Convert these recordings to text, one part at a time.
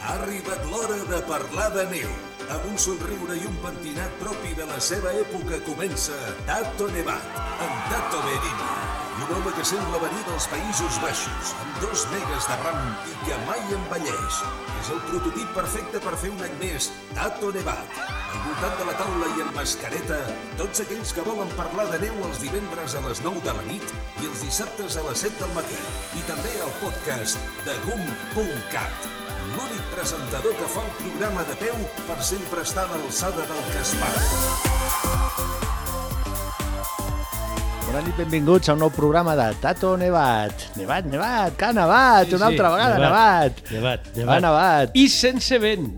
Ha arribat l'hora de parlar de neu. Amb un somriure i un pentinat propi de la seva època comença Tato Nevat, amb Tato Berini. Un home que sembla venir dels Països Baixos, amb dos megas de ram i que mai envelleix. És el prototip perfecte per fer un any més Tato Nevat. Al voltant de la taula i amb mascareta, tots aquells que volen parlar de neu els divendres a les 9 de la nit i els dissabtes a les 7 del matí. I també al podcast de GUM.cat l'únic presentador que fa el programa de peu per sempre estar a l'alçada del que es. Bona nit, benvinguts a un nou programa de Tato Nevat. Nevat, Nevat, que ha nevat, Sí, una sí, altra vegada, nevat. Nevat, Ha nevat. nevat. I sense vent.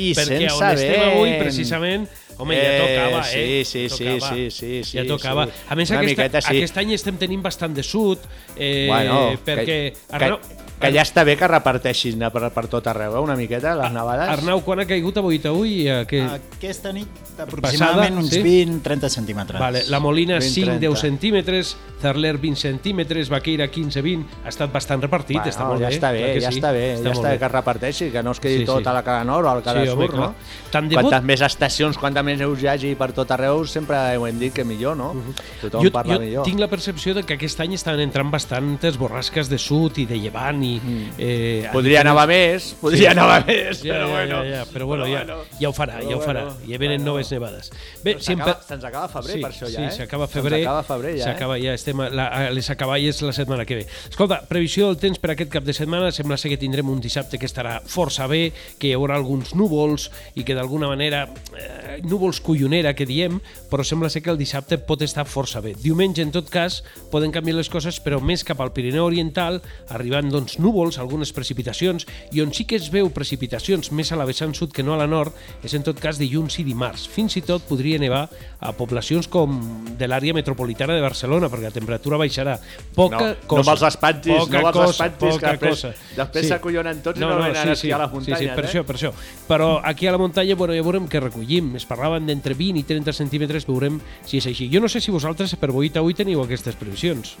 I perquè sense on estem vent. avui, precisament, home, ja Eh, tocava, sí, eh? sí, sí, Tocava. sí, sí, sí, Ja tocava. sí. A més, Una aquesta, miqueta sí. aquest any estem tenint bastant de sud, eh, bueno, perquè... que, Arnau, que, que ja està bé que reparteixin per, per tot arreu, eh, una miqueta, les nevades. Arnau, quan ha caigut avui avui? Eh, que... Aquesta nit aproximadament uns sí? 20-30 centímetres. Vale, la Molina 20, 5-10 30. centímetres, Zarler 20 centímetres, Baqueira 15-20, ha estat bastant repartit, Bueno, està molt ja bé. està bé, ja sí, està bé, ja molt està bé que es reparteixi, que no es quedi Sí, tot sí. a la cara nord o al cara Sí, home, sud, no? Tant de Quantes bo- més estacions, quanta més neus hi hagi per tot arreu, sempre ho hem dit que millor, no? Tothom jo, parla jo millor. tinc la percepció de que aquest any estan entrant bastantes borrasques de sud i de llevant i... Eh, Podria nevar més, podria nevar més, Ja, però ja, bueno. ja, ja, però bueno, ja, bueno. ja ho farà, ja ho farà. bueno, Ja venen bueno. noves nevades. Bé, Se'ns sempre... acaba- se'ns acaba febrer, per això ja, sí, eh? s'acaba febrer. Se'ns acaba febrer, ja, eh? S'acaba, ja estem a, la, a les acaballes la setmana que ve. Escolta, previsió del temps per aquest cap de setmana. Sembla ser que tindrem un dissabte que estarà força bé, que hi haurà alguns núvols i que d'alguna manera... Eh, núvols collonera, que diem, però sembla ser que el dissabte pot estar força bé. Diumenge, en tot cas, poden canviar les coses, però més cap al Pirineu Oriental, arribant doncs, núvols, algunes precipitacions, i on sí que es veu precipitacions més a la vessant sud que no a la nord, és en tot cas dilluns i dimarts. Fins i tot podria nevar a poblacions com de l'àrea metropolitana de Barcelona, perquè la temperatura baixarà. Poca no, cosa. no me'ls espantis, poca no me'ls cosa, espantis, que després, després s'acollonen tots i no, venen a esquiar a les muntanyes. Sí, sí, per eh? això, per això. Però aquí a la muntanya, bueno, ja veurem què recollim. Es parlaven d'entre 20 i 30 centímetres, veurem si és així. Jo no sé si vosaltres per Boita avui teniu aquestes previsions.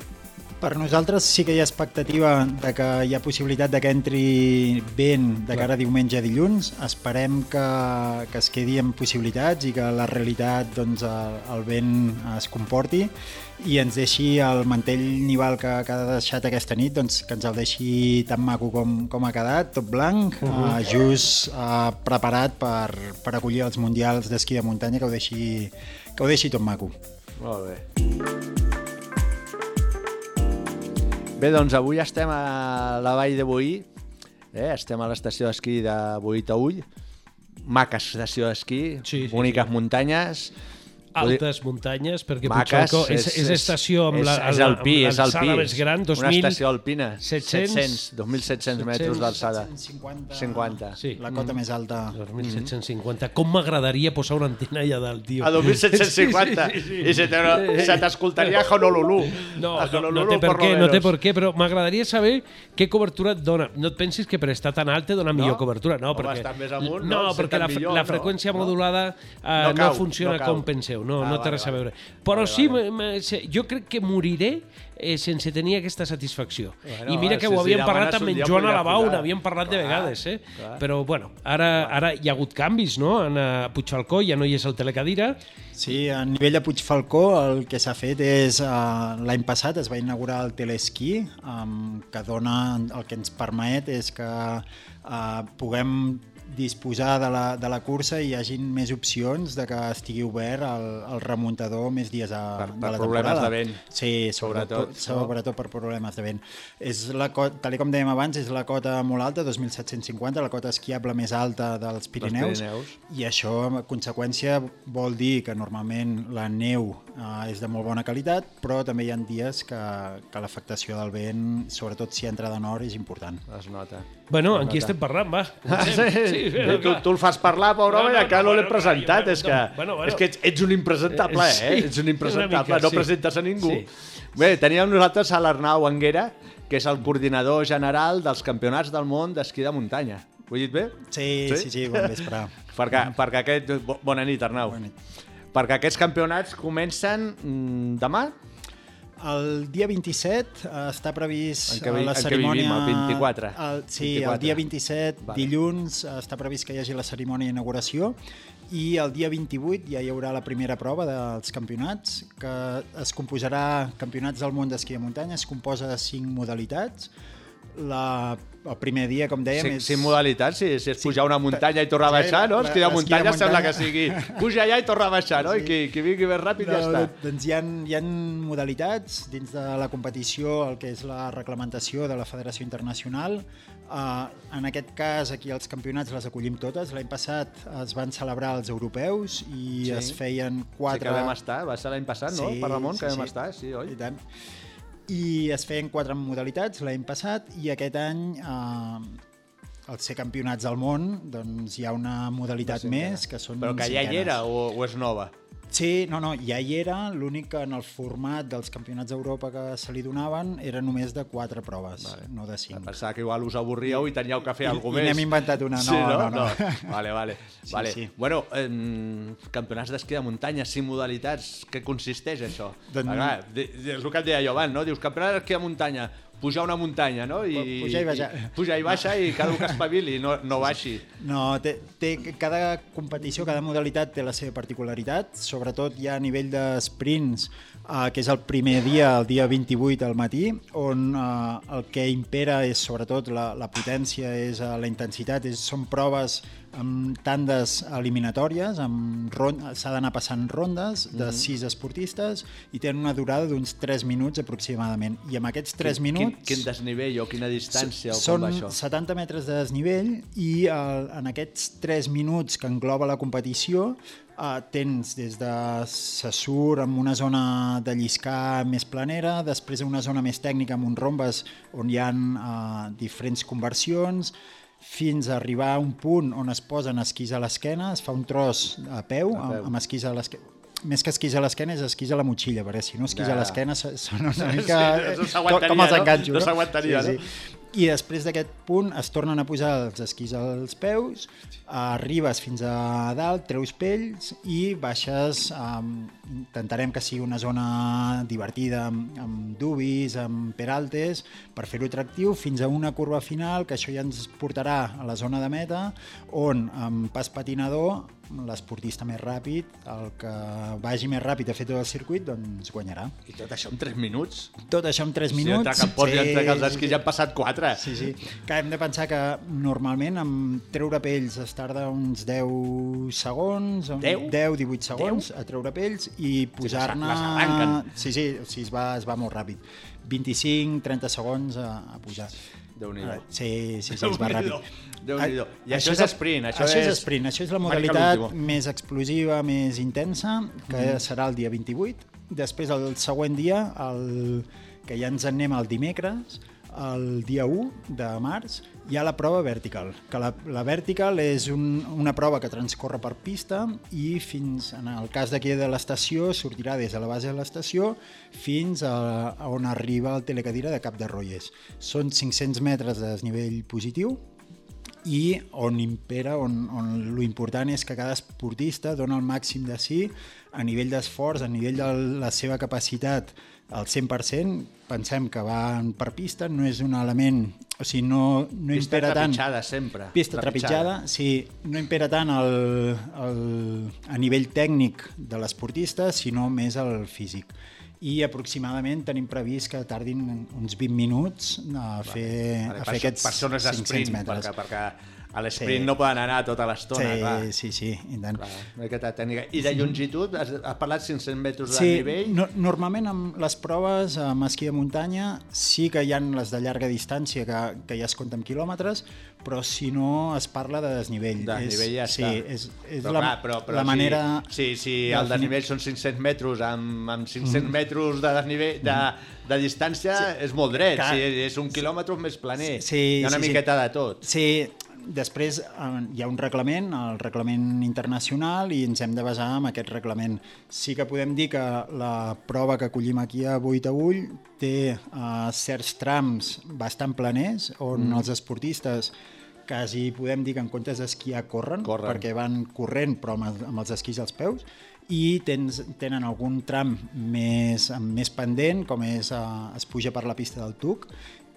Per nosaltres sí que hi ha expectativa de que hi ha possibilitat de que entri vent de cara a diumenge a dilluns. Esperem que, que es quedi amb possibilitats i que la realitat doncs, el, vent es comporti i ens deixi el mantell nival que, que ha deixat aquesta nit, doncs, que ens el deixi tan maco com, com ha quedat, tot blanc, uh -huh. uh, just uh, preparat per, per acollir els mundials d'esquí de muntanya, que ho deixi, que ho deixi tot maco. Molt bé. Bé, doncs avui estem a la vall de Boí, eh? estem a l'estació d'esquí de Boí Taüll, maca estació d'esquí, Sí, sí, boniques muntanyes, Altes muntanyes, perquè maques, Puigcalcó és, és, estació amb és, la, és alpí, amb és alpí, l'alçada més gran, una 2000... estació alpina, 700, 700, 2.700 metres d'alçada, 750, 50. Sí. la cota més alta. 2.750. Com m'agradaria posar una antena allà dalt, tio. A 2.750 Sí, sí, sí. i se te- se t'escoltaria a Honolulu. No, A no, no Honolulu, té per què, no té per què, però m'agradaria saber què cobertura et dona. No et pensis que per estar tan alt te dona millor cobertura, no, Home, perquè més amunt, no, no? perquè la, millor, la no? freqüència No. modulada eh, No no, cau, funciona no com penseu, no, Ah, no té vale, res a vale. veure. Però Vale, sí, vale. me- me- jo crec que moriré eh, sense tenir aquesta satisfacció. Bueno, I mira que si ho havíem demanes parlat amb en Joan Alabau, n'havíem parlat de Clar, vegades, eh? clar. Però, bueno, ara, ara hi ha hagut canvis, no? En uh, Puigfalcó ja no hi és el telecadira. Sí, a nivell de Puigfalcó el que s'ha fet és, uh, l'any passat es va inaugurar el telesquí, um, que dona, el que ens permet és que uh, puguem disposar de la, de la cursa i hi hagin més opcions de que estigui obert el, el remuntador més dies a, Per- de per la problemes temporada. de vent. Sí, sobretot, Sobretot, sobretot, per problemes de vent. És la cota, tal com dèiem abans, és la cota molt alta, 2.750, la cota esquiable més alta dels Pirineus, Pirineus. i això, en conseqüència, vol dir que normalment la neu eh, és de molt bona qualitat, però també hi ha dies que, que l'afectació del vent, sobretot si entra de nord, és important. Es nota. Bueno, Es en qui nota. estem parlant, va? Ah, sí, sí, bueno, tu, tu el fas parlar, pobre No, home, no, i encara no, no l'he bueno, presentat. clar, És que, bueno, bueno. és que ets, ets un impresentable, Eh, eh? sí, Ets un impresentable, mica, no sí. presentes a ningú. Sí. Bé, teníem nosaltres a l'Arnau Anguera, que és el coordinador general dels campionats del món d'esquí de muntanya. Ho he dit bé? Sí, Sí? sí, sí, bon vespre. Perquè, perquè aquest... bo- Bona nit, Arnau. Bona nit. Perquè aquests campionats comencen mm, demà? El dia 27 eh, està previst En vi- eh, la en què cerimònia... vivim, el 24? El, sí, 24. el dia 27, Vale. dilluns, eh, està previst que hi hagi la cerimònia d'inauguració i el dia 28 ja hi haurà la primera prova dels campionats, que es composarà Campionats del món d'esquí de muntanya, es composa de cinc modalitats. La, el primer dia, com dèiem, Sí, és... sí, modalitats, sí, si és Sí. pujar una muntanya i tornar a Sí, baixar, no? la- Esquí de de muntanya sembla que muntanya. sigui puja allà i torna a baixar, no? I qui, qui vingui més ràpid ja està. Doncs hi ha, hi ha modalitats dins de la competició, el que és la reglamentació de la Federació Internacional. Uh, en aquest cas, aquí els campionats les acollim totes. L'any passat es van celebrar els europeus i Sí. es feien Sí quatre... que vam estar, va ser l'any passat, no? per Ramon, que sí, vam sí. estar, sí, oi? I tant. I es feien quatre modalitats l'any passat i aquest any eh, al ser campionats del món doncs hi ha una modalitat més que són Però que ja hi era o, o és nova? Sí, no, no, ja hi era, l'únic que en el format dels campionats d'Europa que se li donaven era només de quatre proves, vale. no de cinc. Pensava que igual us avorríeu i teníeu que fer I- alguna i més. n'hem inventat una, no, sí, no, no, no. Vale, vale. Sí, vale. sí. Bueno, eh, campionats d'esquí de muntanya, cinc modalitats, què consisteix això? Doncs- Doncs... Clar, és el que et deia jo abans, no? Dius, campionat d'esquí de muntanya, pujar una muntanya, no? I, Pujar i baixar. I, pujar i baixa i cada un que espavili, no, no baixi. No, té, té, cada competició, cada modalitat té la seva particularitat, sobretot ja a nivell de sprints, eh, que és el primer dia, el dia 28 al matí, on eh, el que impera és sobretot la, la potència, és eh, la intensitat, és, són proves amb tandes eliminatòries, s'ha d'anar passant rondes de Mhm. sis esportistes i tenen una durada d'uns 3 minuts aproximadament. I amb aquests 3 Quin, minuts... quin desnivell o quina distància o Són com va això? 70 metres de desnivell i el, en aquests 3 minuts que engloba la competició eh, tens des de Sassur amb una zona de lliscar més planera, després una zona més tècnica amb uns rombes on hi ha eh, diferents conversions, fins a arribar a un punt on es posen esquís a l'esquena, es fa un tros a peu, A peu. amb, esquís a l'esquena més que esquís a l'esquena és esquís a la motxilla, perquè si no esquís Ja. a l'esquena so- són una Sí, mica... no eh, s'aguantaria, com els no? enganxo, No s'aguantaria, no? I després d'aquest punt es tornen a posar els esquís als peus, arribes fins a dalt, treus pells i baixes, um, intentarem que sigui una zona divertida amb, amb dubis, amb peraltes, per fer-ho atractiu, fins a una curva final, que això ja ens portarà a la zona de meta, on amb pas patinador l'esportista més ràpid, el que vagi més ràpid a fer tot el circuit, doncs guanyarà. I tot això en 3 minuts? Tot això en 3 Si minuts. entre Campos i entre els esquís ja han passat 4. Sí, sí. Que hem de pensar que normalment amb treure pells es tarda uns 10 segons, o 10? 10 18 segons a treure pells i posar-ne... Sí, sí, o sigui, es, va, es va molt ràpid. 25-30 segons a, a posar. Déu-n'hi-do. Sí, sí, sí, es va Déu-n'hi-do. Ràpid. Déu-n'hi-do. I això és el- sprint, això això és és- sprint, això és la modalitat més explosiva, més intensa, que mm. serà el dia 28. Després, el següent dia, el, que ja ens en anem el dimecres, el dia 1 de març, hi ha la prova vertical, que la, la vertical és un, una prova que transcorre per pista i fins, en el cas d'aquí de l'estació, sortirà des de la base de l'estació fins a, a on arriba el telecadira de Cap de Royes. Són 500 metres de desnivell positiu, i on impera, on, on lo important és que cada esportista dona el màxim de si a nivell d'esforç, a nivell de la seva capacitat al 100%, pensem que van per pista, no és un element, o sigui, no, no Pista impera tant... trepitjada, sempre. Pista trepitjada, sí, no impera tant el, el, a nivell tècnic de l'esportista, sinó més el físic. I aproximadament tenim previst que tardin uns 20 minuts a fer, Vale, a per, fer aquests per això no és 500 sprint, metres. perquè, perquè a l'esprint Sí. no poden anar tota l'estona, clar. Sí, sí, sí, i tant. clar. Aquesta tècnica. I de longitud, has, has parlat 500 metres de Sí, nivell? no, normalment amb les proves amb esquí de muntanya sí que hi han les de llarga distància que, que ja es compten quilòmetres, però si no es parla de desnivell. De és, nivell ja sí, està. és, és però, la, clar, però, però la manera... Si, si de el desnivell són 500 metres amb, amb 500 metres de desnivell de, de distància sí. és molt dret. Clar. Si és un quilòmetre més planer. Sí, Hi ha una sí, sí. miqueta de tot. Sí, després eh, hi ha un reglament, el reglament internacional, i ens hem de basar en aquest reglament. Sí que podem dir que la prova que acollim aquí a Boitaüll té uh, certs trams bastant planers, on mm. els esportistes quasi podem dir que en comptes d'esquiar corren, Corren. perquè van corrent però amb, amb els esquís als peus i tens, tenen algun tram més, més pendent, com és uh, es puja per la pista del Tuc,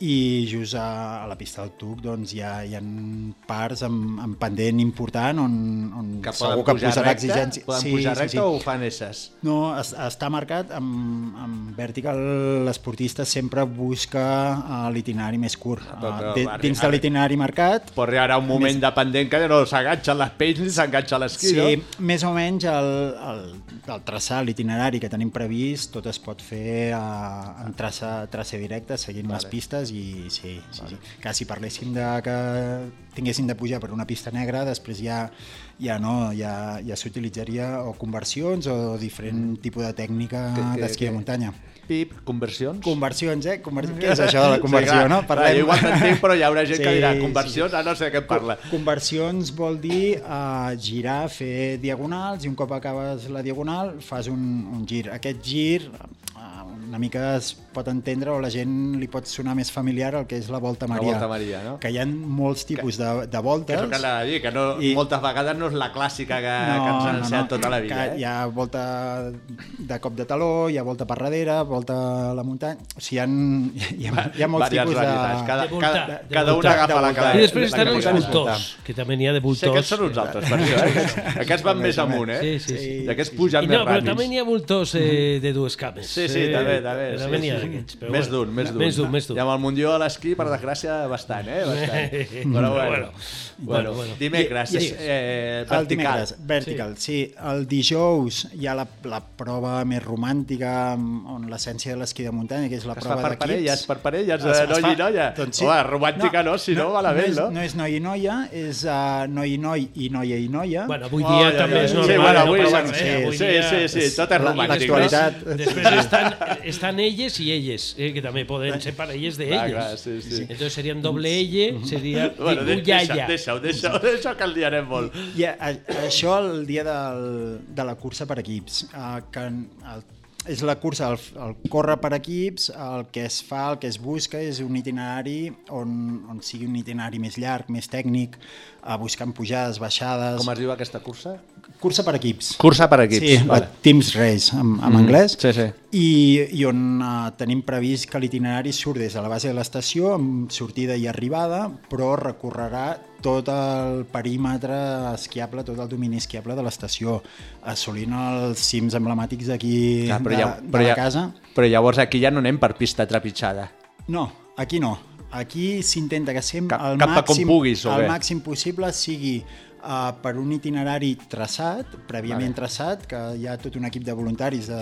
i just a, a la pista del Tuc doncs, hi, ha, hi ha parts amb, amb pendent important on, on Que segur que posarà recte? exigència. Poden pujar recte o ho fan esses? No, es, està marcat amb, amb vertical, l'esportista sempre busca uh, l'itinerari més curt. però, Uh, de, arri- dins de l'itinerari marcat, Però hi haurà un moment de pendent que no s'enganxen les pells ni s'enganxa l'esquí, Sí, no? més o menys el, el, el traçar, l'itinerari que tenim previst, tot es pot fer uh, en traça, traça directa, seguint vale. les pistes i sí, sí, vale. sí. Que si parléssim de que tinguéssim de pujar per una pista negra, després ja, ja no, ja, ja s'utilitzaria o conversions o diferent tipus de tècnica Que- que- d'esquí de que- muntanya. Pip, conversions? Conversions, eh? Conver... Què és això de la conversió, Sí, clar, no? clar, jo igual t'entenc, però hi haurà gent que Sí, dirà sí, conversions, ah, no sé de què parla. Conversions vol dir uh, girar, fer diagonals i un cop acabes la diagonal fas un, un gir. Aquest gir uh, una mica es pot entendre o la gent li pot sonar més familiar el que és la volta La Maria. volta Maria, no? Que hi ha molts tipus de, de Que voltes. és el que dir, que no, I- moltes vegades no és la clàssica que, que ens han ensenyat tota la vida. que Eh? Hi ha volta de cop de taló, hi ha volta per darrere, volta a la muntanya... O sigui, hi ha, hi ha, hi ha molts tipus varietats. de... Cada, De voltar, cada, de cada una agafa la De que voltar. I després la estan que els voltors, que també n'hi ha de Sí, voltors. aquests són uns altres, per això. Eh? Aquests, aquests van més amunt, eh? Sí, sí, sí. I aquests pugen I més no, però ràpids. també n'hi ha voltors eh, de dues cames. Sí, sí, eh, també, també. Sí, També n'hi ha sí. D'aquests. però Més bueno. d'un, més d'un. Més d'un, més d'un. I amb el Mundió a l'esquí, per desgràcia, bastant, eh? Bastant. Però bueno, Bueno, bueno, bueno. dimecres, I- i- eh, El vertical. dimecres, vertical, sí. sí. El dijous hi ha la, la prova més romàntica on l'essència de l'esquí de muntanya, que és la Que es prova fa per d'equips. parelles, per parelles, Es- eh, es noi fa- i noia. Doncs Home, romàntica no, si no, malament, és, no? No és noi i noia, és uh, noi i noi i noia i noia. Bueno, avui Oh, dia ja, també ja, és ja. normal. Sí, bueno, no avui passa sí, res, sí, avui sí, dia- sí, sí, tot és romàntic. l'actualitat. no? Després estan, estan elles i elles, eh, que també poden ser parelles de Clar, elles. clar, sí, sí. Entonces serían doble elle, seria Bueno, de, deixa, uyaya. deixa-ho, deixa-ho, deixa que el liarem molt. I a, a, això el dia del, de la cursa per equips, uh, que el, és la cursa, el, el córrer per equips, el que es fa, el que es busca és un itinerari on, on sigui un itinerari més llarg, més tècnic, uh, buscant pujades, baixades... Com es diu aquesta cursa? Cursa per equips. Cursa per equips. Sí, vale. la Teams Race, en, en mm, anglès. sí, sí. I, i on uh, tenim previst que l'itinerari surt des de la base de l'estació amb sortida i arribada, però recorrerà tot el perímetre esquiable, tot el domini esquiable de l'estació, assolint els cims emblemàtics d'aquí Clar, de, però, ja, de però, la ja, casa. però llavors aquí ja no anem per pista trepitjada. No, aquí no. Aquí s'intenta que sempre Cap- el, cap màxim, puguis, el màxim possible sigui uh, per un itinerari traçat, prèviament Vale. traçat, que hi ha tot un equip de voluntaris de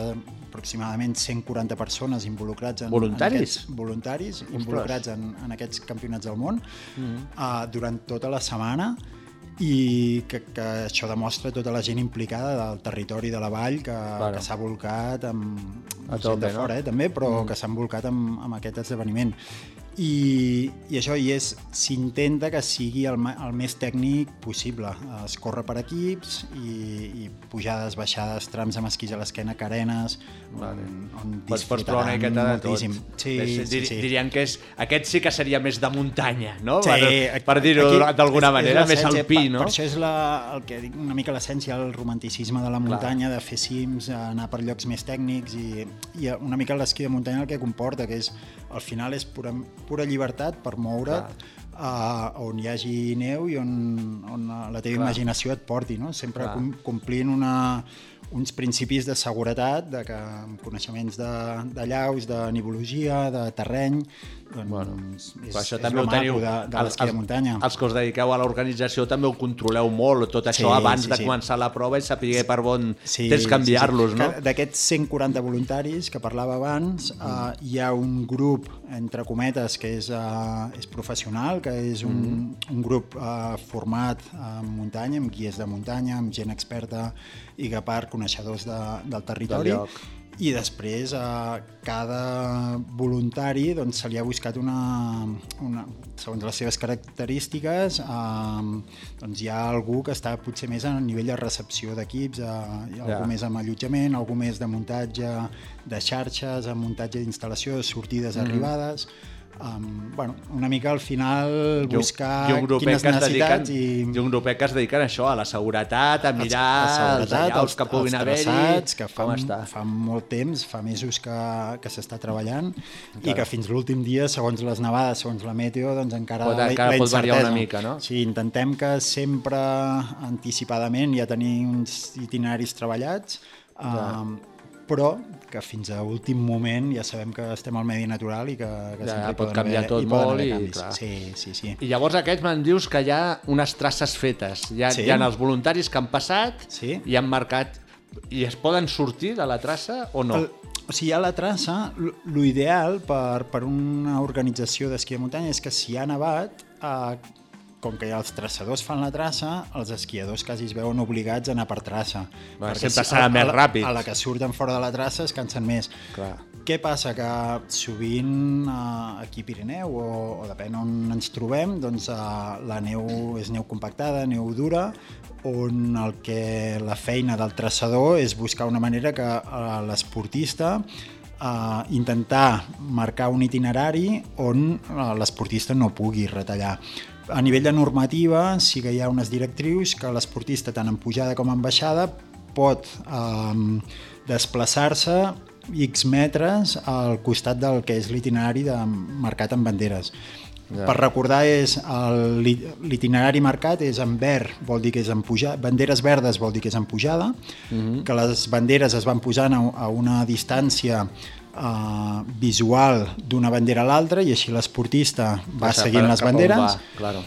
aproximadament 140 persones involucrats en, Voluntaris? en aquests voluntaris involucrats en, en aquests campionats del món Mm-hmm. uh, durant tota la setmana i que, que això demostra tota la gent implicada del territori de la vall que, Claro. que s'ha volcat amb, A tope, de no? fora, eh, també, però mm. que s'han volcat amb, amb aquest esdeveniment. I, i això i és s'intenta que sigui el, el més tècnic possible. Es corre per equips i, i pujades, baixades, trams amb esquís a l'esquena, carenes, Vale. on, on Pots, pots provar una miqueta de tot. moltíssim. Sí, Més, sí, dir, sí. Dirien que és, aquest sí que seria més de muntanya, no? Sí, per, per dir-ho d'alguna és- és manera, més alpí, per, no? Per això és la, el que dic una mica l'essència, el romanticisme de la muntanya, de fer cims, anar per llocs més tècnics i, i una mica l'esquí de muntanya el que comporta, que és al final és pura, pura llibertat per moure't uh, on hi hagi neu i on, on la teva Clar. imaginació et porti, no? sempre Clar. com, complint una, uns principis de seguretat, de que amb coneixements de, de llaus, de nivologia, de terreny, doncs Bueno, és, això és també ho teniu. de, de l'esquí de muntanya. Els que us dediqueu a l'organització també ho controleu molt, tot això Sí, abans sí, de sí. començar la prova i saber per bon Sí, temps canviar-los, sí, sí. no? Que D'aquests 140 voluntaris que parlava abans, mm. uh, hi ha un grup, entre cometes, que és, uh, és professional, que és un, mm. un grup uh, format en muntanya, amb guies de muntanya, amb gent experta i que part coneixedors de, del territori. Del. I després a cada voluntari doncs, se li ha buscat una, una segons les seves característiques, eh, doncs hi ha algú que està potser més a nivell de recepció d'equips, eh, algú més amb allotjament, algú més de muntatge de xarxes, amb muntatge d'instal·lació, sortides, Mm-hmm. arribades, um, bueno, una mica al final buscar i un grupet quines necessitats dediquen, i... i un grupet que es dediquen a això, a la seguretat, a mirar els allaus que puguin haver-hi, que fa, fa molt temps, fa mesos que, que s'està treballant i que fins l'últim dia, segons les nevades, segons la meteo, doncs encara Pot- encara la pot variar una mica, no? Sí, intentem que sempre anticipadament ja tenir uns itineraris treballats, um, però que fins a últim moment ja sabem que estem al medi natural i que, que Ja, hi pot poden canviar haver, tot hi molt i, canvis. clar. Sí, sí, sí. I llavors aquests me'n dius que hi ha unes traces fetes. Hi ha, Sí. hi ha els voluntaris que han passat Sí. i han marcat... I es poden sortir de la traça o no? El, o sigui, a la traça, l'ideal per, per una organització d'esquí de muntanya és que si ha nevat, eh, com que ja els traçadors fan la traça, els esquiadors quasi es veuen obligats a anar per traça. Va, Perquè sempre serà a- més a ràpid. A la que surten fora de la traça es cansen més. Clar. Què passa? Que sovint eh, aquí a Pirineu, o, o depèn on ens trobem, doncs eh, la neu és neu compactada, neu dura, on el que la feina del traçador és buscar una manera que eh, l'esportista eh, intentar marcar un itinerari on l'esportista no pugui retallar. A nivell de normativa sí que hi ha unes directrius que l'esportista tant en pujada com en baixada pot eh, desplaçar-se X metres al costat del que és l'itinerari de, marcat amb banderes. Ja. Per recordar, és l'itinerari marcat és en verd, vol dir que és en pujada, banderes verdes vol dir que és en pujada, mm -hmm. que les banderes es van posant a, a una distància uh, visual d'una bandera a l'altra i així l'esportista va sap seguint les banderes. va, claro.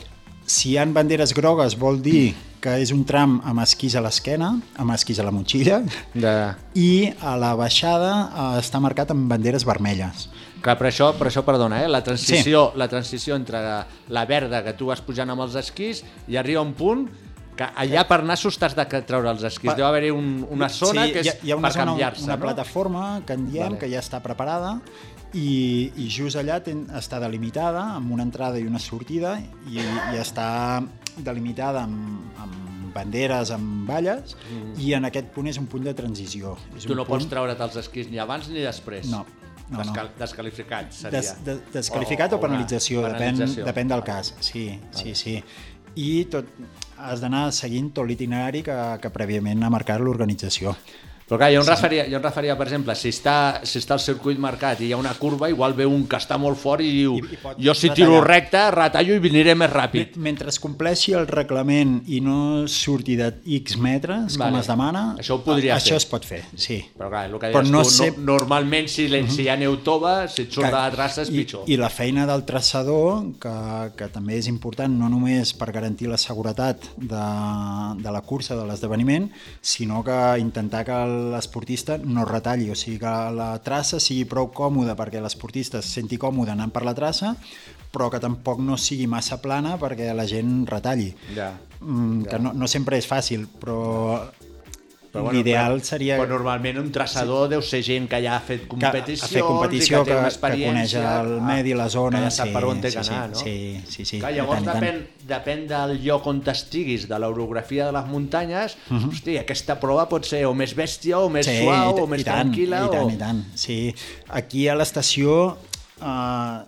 Si hi ha banderes grogues vol dir que és un tram amb esquís a l'esquena, amb esquís a la motxilla, De... i a la baixada eh, està marcat amb banderes vermelles. Clar, però això, però això perdona, eh? la, transició, sí. la transició entre la verda que tu vas pujant amb els esquís i arriba un punt que allà per nassos t'has de treure els esquís. Deu haver-hi un, una zona sí, que és hi ha, hi ha una per zona, canviar-se, una no? plataforma que en diem, Vale. vale. que ja està preparada i, i just allà ten, està delimitada amb una entrada i una sortida i, i està delimitada amb, amb banderes, amb valles mm. i en aquest punt és un punt de transició. És Tu no punt... pots treure't els esquís ni abans ni després. No, no, no. Descal Descalificat seria. Des, de, descalificat o, o, una penalització, penalització. Depèn, depèn del Vale. cas. Sí, sí, sí. I tot, has d'anar seguint tot l'itinerari que, que prèviament ha marcat l'organització. Però clar, jo em, referia, jo em referia, per exemple, si està, si està el circuit marcat i hi ha una curva, igual ve un que està molt fort i diu I- i jo si retallar. tiro recte, retallo i viniré més ràpid. Mentre es compleixi el reglament i no surti de X metres, Vale. com es demana, Això ho podria a- fer. Això es pot fer, sí. Però clar, el que Però no tu, sé- no, normalment si, uh si hi ha neu tova, si et surt de la traça és I, pitjor. I la feina del traçador, que, que també és important no només per garantir la seguretat de, de la cursa, de l'esdeveniment, sinó que intentar que l'esportista no retalli, o sigui que la traça sigui prou còmoda perquè l'esportista es senti còmode anant per la traça, però que tampoc no sigui massa plana perquè la gent retalli. Ja. Mm, que no, no sempre és fàcil, però, Però l'ideal però, seria... Però normalment un traçador sí. deu ser gent que ja ha fet que competicions ha fet competició, que que, que coneix el medi, la zona... Que ja sap sí, per on té sí, que sí, anar, no? Sí, sí, sí. Clar, llavors tant, i tant. depèn, depèn del lloc on t'estiguis, de l'orografia de les muntanyes, uh -huh. hosti, aquesta prova pot ser o més bèstia, o més Mhm. sí, suau, o més i tant, tranquil·la. I tant, o... i tant, sí. Aquí a l'estació eh,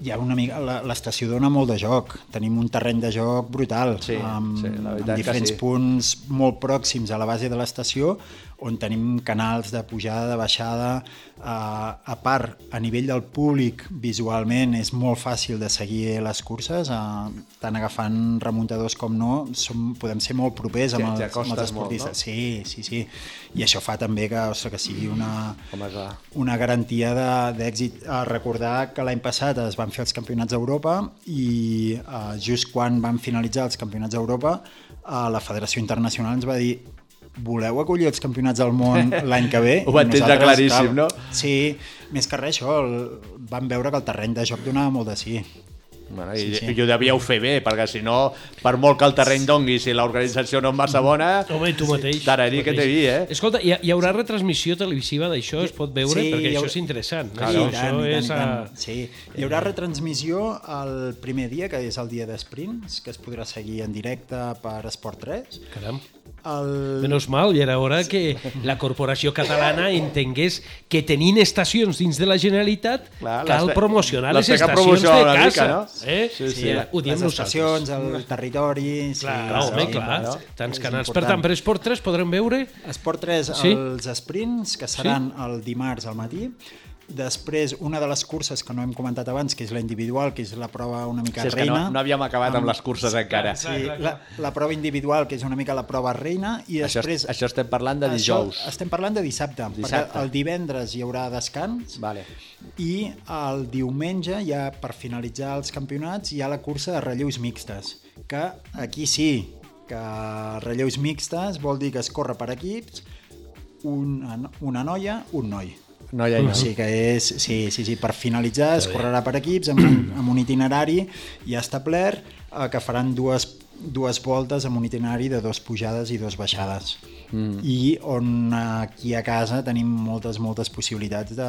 hi ha una mica... L'estació dona molt de joc. Tenim un terreny de joc brutal, Sí, amb, sí, amb diferents sí. punts molt pròxims a la base de l'estació, on tenim canals de pujada, de baixada. Eh, a part, a nivell del públic, visualment és molt fàcil de seguir les curses, eh, tant agafant remuntadors com no, som, podem ser molt propers amb els, amb els acostes molt, esportistes. no? Sí, sí, sí. I això fa també que, ostres, que sigui una, Home, una garantia de- d'èxit. A recordar que l'any passat es van fer els campionats d'Europa i eh, just quan van finalitzar els campionats d'Europa eh, la Federació Internacional ens va dir voleu acollir els campionats del món l'any que ve? Ho van tindre nosaltres, claríssim, clar, no? Sí, més que res això, el, van veure que el terreny de joc donava molt de sí. Bueno, i, Sí, sí. I ho devíeu fer bé, perquè si no, per molt que el terreny dongui, si l'organització no és massa bona, Home, tu mateix. Tararí que te vi, eh? Escolta, hi, ha- hi haurà retransmissió televisiva d'això? Es pot veure? Sí, Perquè això és interessant. Sí, això, tant, tant, és i a... tant. Sí. Hi haurà retransmissió el primer dia, que és el dia d'esprints, que es podrà seguir en directe per Esport 3. Caram. El... Menos mal, ja era hora que la corporació catalana entengués que tenint estacions dins de la Generalitat Clar, cal les- promocionar les les estacions de una casa. mica, no? Eh? Sí, Sí, sí. ho diem les nosaltres. estacions, el territori... Sí, Clar, home, sí, clar. claro. Tants canals. Per tant, per Esport 3 podrem veure... Esport 3, Sí? els sprints, que seran el dimarts al matí. Després, una de les curses que no hem comentat abans, que és la individual, que és la prova una mica que reina. no, no havíem acabat amb les curses encara. Sí, la, la prova individual, que és una mica la prova reina, i Això, després... això estem parlant de dijous. Això estem parlant de dissabte, Dissabte. perquè el divendres hi haurà descans Vale. i el diumenge, ja per finalitzar els campionats, hi ha la cursa de relleus mixtes, que aquí sí, que relleus mixtes vol dir que es corre per equips, una, una noia, un noi. No hi ha O sigui que és, sí, sí, sí, per finalitzar es correrà per equips amb un, amb un itinerari ja establert eh, que faran dues, dues voltes amb un itinerari de dos pujades i dos baixades. Mm. I on aquí a casa tenim moltes, moltes possibilitats de,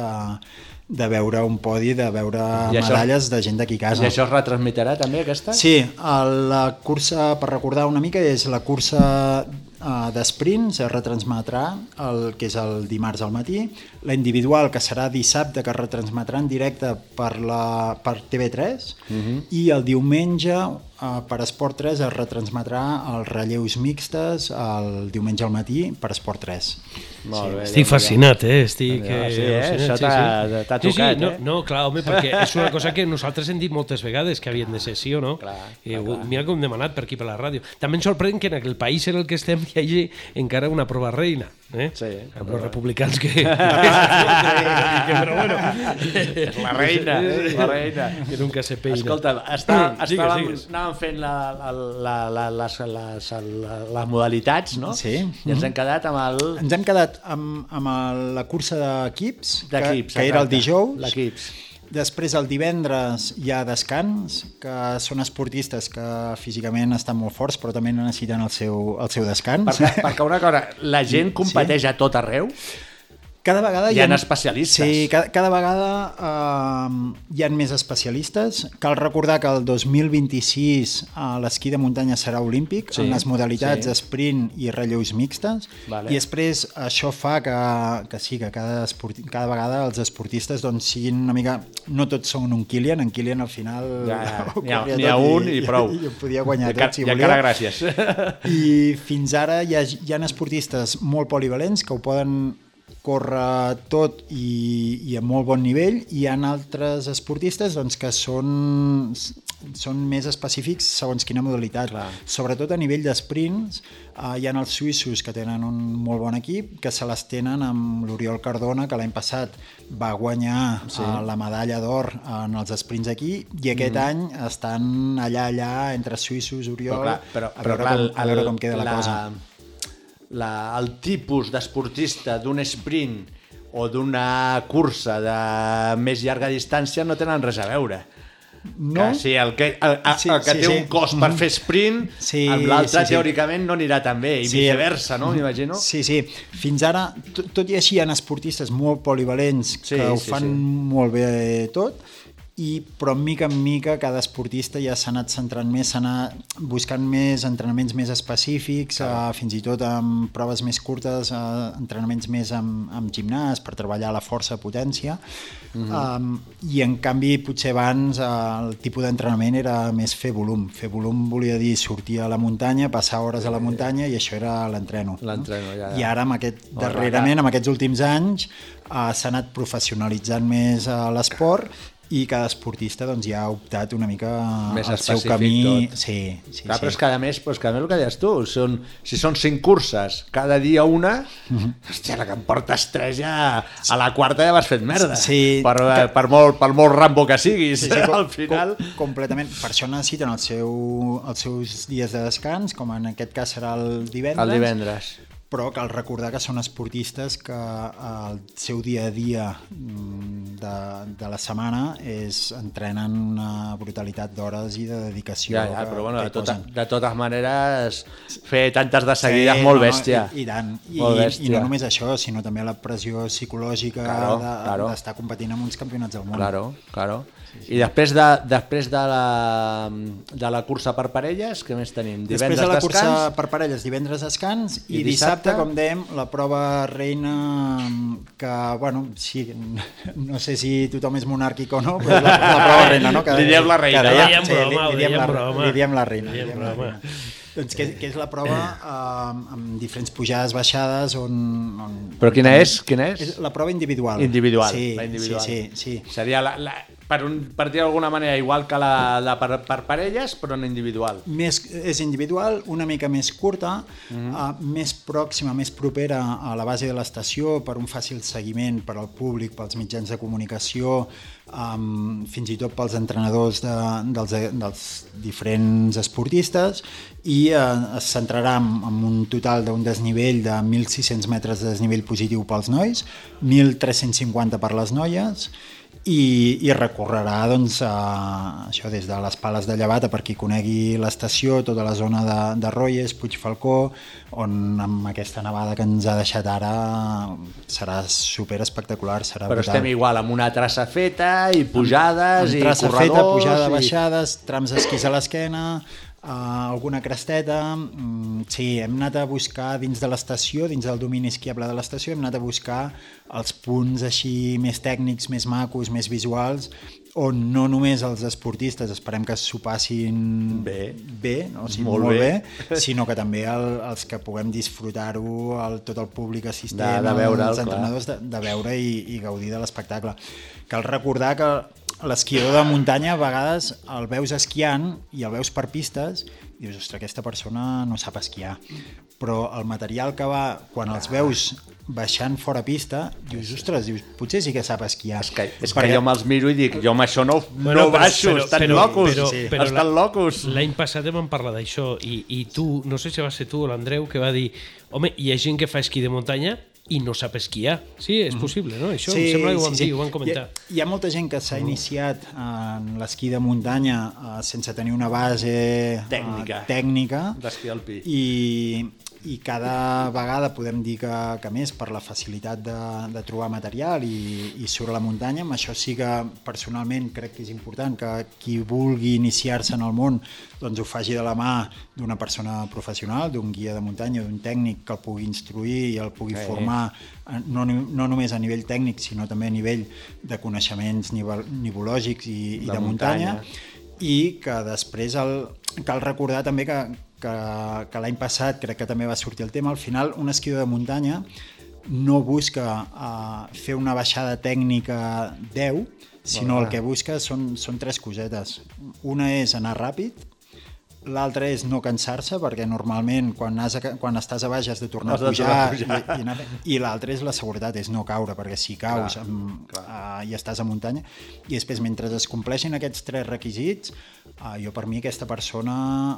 de veure un podi, de veure I això- medalles de gent d'aquí a casa. I això es retransmetrà també, aquesta? Sí, la cursa, per recordar una mica, és la cursa uh, d'esprints, es retransmetrà el que és el dimarts al matí, la individual, que serà dissabte, que es retransmetrà en directe per, la, per TV3, Mhm. i el diumenge uh, per Esport 3 es retransmetrà els relleus mixtes el diumenge al matí per Esport 3. Molt bé. Estic fascinat, eh? Estic, Ah, eh, sí, eh? Això t'ha- sí, sí, tocat, no, eh? no, clar, home, perquè és una cosa que nosaltres hem dit moltes vegades que havien de ser, sí o no? Clar, Eh, clar. Mira com hem demanat per aquí per la ràdio. També em sorprèn que en aquell país en el que estem hi hagi encara una prova reina. Eh? Sí. Amb els republicans que... que però bueno... La reina, la reina. Que nunca se peina. Escolta, està, Digues, estàvem, digues. anàvem fent la, la, la, la, les, les, les, les modalitats, no? Sí. I ens hem quedat amb el... Ens hem quedat amb, amb la cursa d'equips, que, D'equips, que era el dijous. L'equips. Després, el divendres, hi ha descans, que són esportistes que físicament estan molt forts, però també necessiten el seu, el seu descans. Perquè, perquè una cosa, la gent competeix a tot arreu, Cada vegada Hi ha especialistes. Sí, cada, cada vegada uh, hi ha més especialistes. Cal recordar que el 2026 uh, l'esquí de muntanya serà olímpic Sí, en les modalitats sí. sprint i relleus mixtes Vale. i després això fa que, que sí, que cada, esporti, cada vegada els esportistes doncs, siguin una mica... No tots són un Kilian, en Kilian al final Ja, ja. N'hi ha- ha un i prou. I, i podia guanyar I tot si i volia. encara gràcies. I fins ara hi ha, hi ha esportistes molt polivalents que ho poden córrer tot i, i a molt bon nivell i hi ha altres esportistes doncs, que són, són més específics segons quina modalitat. Clar. Sobretot a nivell d'esprints eh, hi ha els suïssos que tenen un molt bon equip que se les tenen amb l'Oriol Cardona que l'any passat va guanyar sí. la medalla d'or en els sprints aquí i aquest mm. any estan allà allà entre suïssos, Oriol, Però, clar, però, a, veure clar, com, a veure com queda la, la cosa. La, el tipus d'esportista d'un sprint o d'una cursa de més llarga distància no tenen res a veure. No? Que sí, el que, el, el, Sí, el que sí, té sí. un cost per fer sprint, Sí, amb l'altre sí, sí. teòricament no anirà tan bé, i Sí. viceversa, no? M'imagino. Sí, sí. Fins ara, tot, tot i així, hi ha esportistes molt polivalents Sí, que ho sí, fan sí. molt bé tot, i, però mica en mica cada esportista ja s'ha anat centrant més, s'ha anat buscant més entrenaments més específics, eh, fins i tot amb proves més curtes, eh, entrenaments més amb, amb gimnàs per treballar la força, potència, Mhm. um, i en canvi potser abans eh, el tipus d'entrenament era més fer volum. Fer volum volia dir sortir a la muntanya, passar hores a la muntanya i això era l'entreno. L'entreno, ja, ja. I ara, amb aquest, Oh, darrerament, amb aquests últims anys, eh, s'ha anat professionalitzant més eh, l'esport i cada esportista doncs, ja ha optat una mica Més el seu camí. tot. Sí, sí, Clar, sí. però és que a més, doncs, que a més el que deies tu, són, si són cinc curses, cada dia una, Mhm. hòstia, la que em portes tres ja, a la quarta ja vas fet merda. Sí. Per, que... per, molt, per molt rambo que siguis, Sí, sí, com- al final... Com, completament. Per això necessiten el seu, els seus dies de descans, com en aquest cas serà el divendres. El divendres. Però cal recordar que són esportistes que el seu dia a dia mm, de, de la setmana és entrenen una brutalitat d'hores i de dedicació. Ja, ja, però bueno, de, tota, de totes maneres, fer tantes de seguides sí, molt bèstia. No, i, i, tant. I, Molt I bèstia. no només això, sinó també la pressió psicològica Claro, de- claro. d'estar competint en uns campionats del món. Claro, claro. I després de, després de, la, de la cursa per parelles, què més tenim? Després Divendres de la cursa descans? per parelles, divendres descans i, I dissabte, dissabte, com dèiem, la prova reina que, bueno, sí, no sé si tothom és monàrquic o no, però és la, la prova reina, no? Que, Li diem la reina, que. Li diem broma, li, li diem la, broma. li diem la reina. Li diem li diem la reina. Doncs que, que és la prova eh, amb diferents pujades, baixades, on... on Però quina és? Quina és? És la prova individual. Individual, Sí, la individual. sí, sí, sí. Seria, la, la, per, un, per dir d'alguna manera, igual que la, la per, per parelles, però en individual. més, és individual, una mica més curta, mm. -hmm. uh, més pròxima, més propera a la base de l'estació per un fàcil seguiment per al públic, pels mitjans de comunicació, um, fins i tot pels entrenadors de, dels, dels diferents esportistes i uh, es centrarà en, en un total d'un desnivell de 1.600 metres de desnivell positiu pels nois, 1.350 per les noies i, i recorrerà doncs, a, això des de les Pales de Llevata per qui conegui l'estació, tota la zona de, de Royes, Puigfalcó, on amb aquesta nevada que ens ha deixat ara serà super espectacular, serà Però brutal. estem igual amb una traça feta i pujades Amb i traça corredors... feta, pujada, i... baixades, trams d'esquís a l'esquena, uh, alguna cresteta... Mm, sí, hem anat a buscar dins de l'estació, dins del domini esquiable de l'estació, hem anat a buscar els punts així més tècnics, més macos, més visuals, on no només els esportistes esperem que s'ho passin Bé. bé, no? o sigui, Molt molt, bé. bé, sinó que també el, els que puguem disfrutar-ho, el, tot el públic assistent, De- de veure'l, els clar. entrenadors, de, de veure i, i gaudir de l'espectacle. Cal recordar que l'esquiador de muntanya a vegades el veus esquiant i el veus per pistes i dius, ostres, aquesta persona no sap esquiar. Però el material que va, quan els veus baixant fora pista, dius, ostres, dius, potser sí que sap esquiar. És que, és que jo me'ls miro i dic, jo amb això no, Bueno, no però- baixo, però- estan però- locos, però- sí. però estan la- locos. L'any passat vam parlar d'això i, i tu, no sé si va ser tu o l'Andreu, que va dir home, hi ha gent que fa esquí de muntanya i no sap esquiar. Sí, és possible, no? Això em sembla que ho vam dir, ho vam comentar. Hi ha, hi ha molta gent que s'ha iniciat en l'esquí de muntanya eh, sense tenir una base eh, Tècnica. tècnica D'esquí alpí. i, i cada vegada podem dir que, que més per la facilitat de, de trobar material i, i sobre la muntanya, amb això sí que personalment crec que és important que qui vulgui iniciar-se en el món doncs ho faci de la mà d'una persona professional, d'un guia de muntanya, d'un tècnic que el pugui instruir i el pugui Sí. formar eh, no, no només a nivell tècnic sinó també a nivell de coneixements nivològics i, i De de, muntanya, muntanya. i que després el, cal recordar també que, que, que l'any passat crec que també va sortir el tema, al final un esquiador de muntanya no busca uh, fer una baixada tècnica 10, sinó el que busca són, són tres cosetes. Una és anar ràpid, l'altra és no cansar-se, perquè normalment quan, has a, quan estàs a baix has de tornar Has a de tornar a pujar, pujar. i, i, anar, i l'altra és la seguretat, és no caure, perquè si caus Clar, amb, uh, i estàs a muntanya, i després mentre es compleixin aquests tres requisits, uh, jo per mi aquesta persona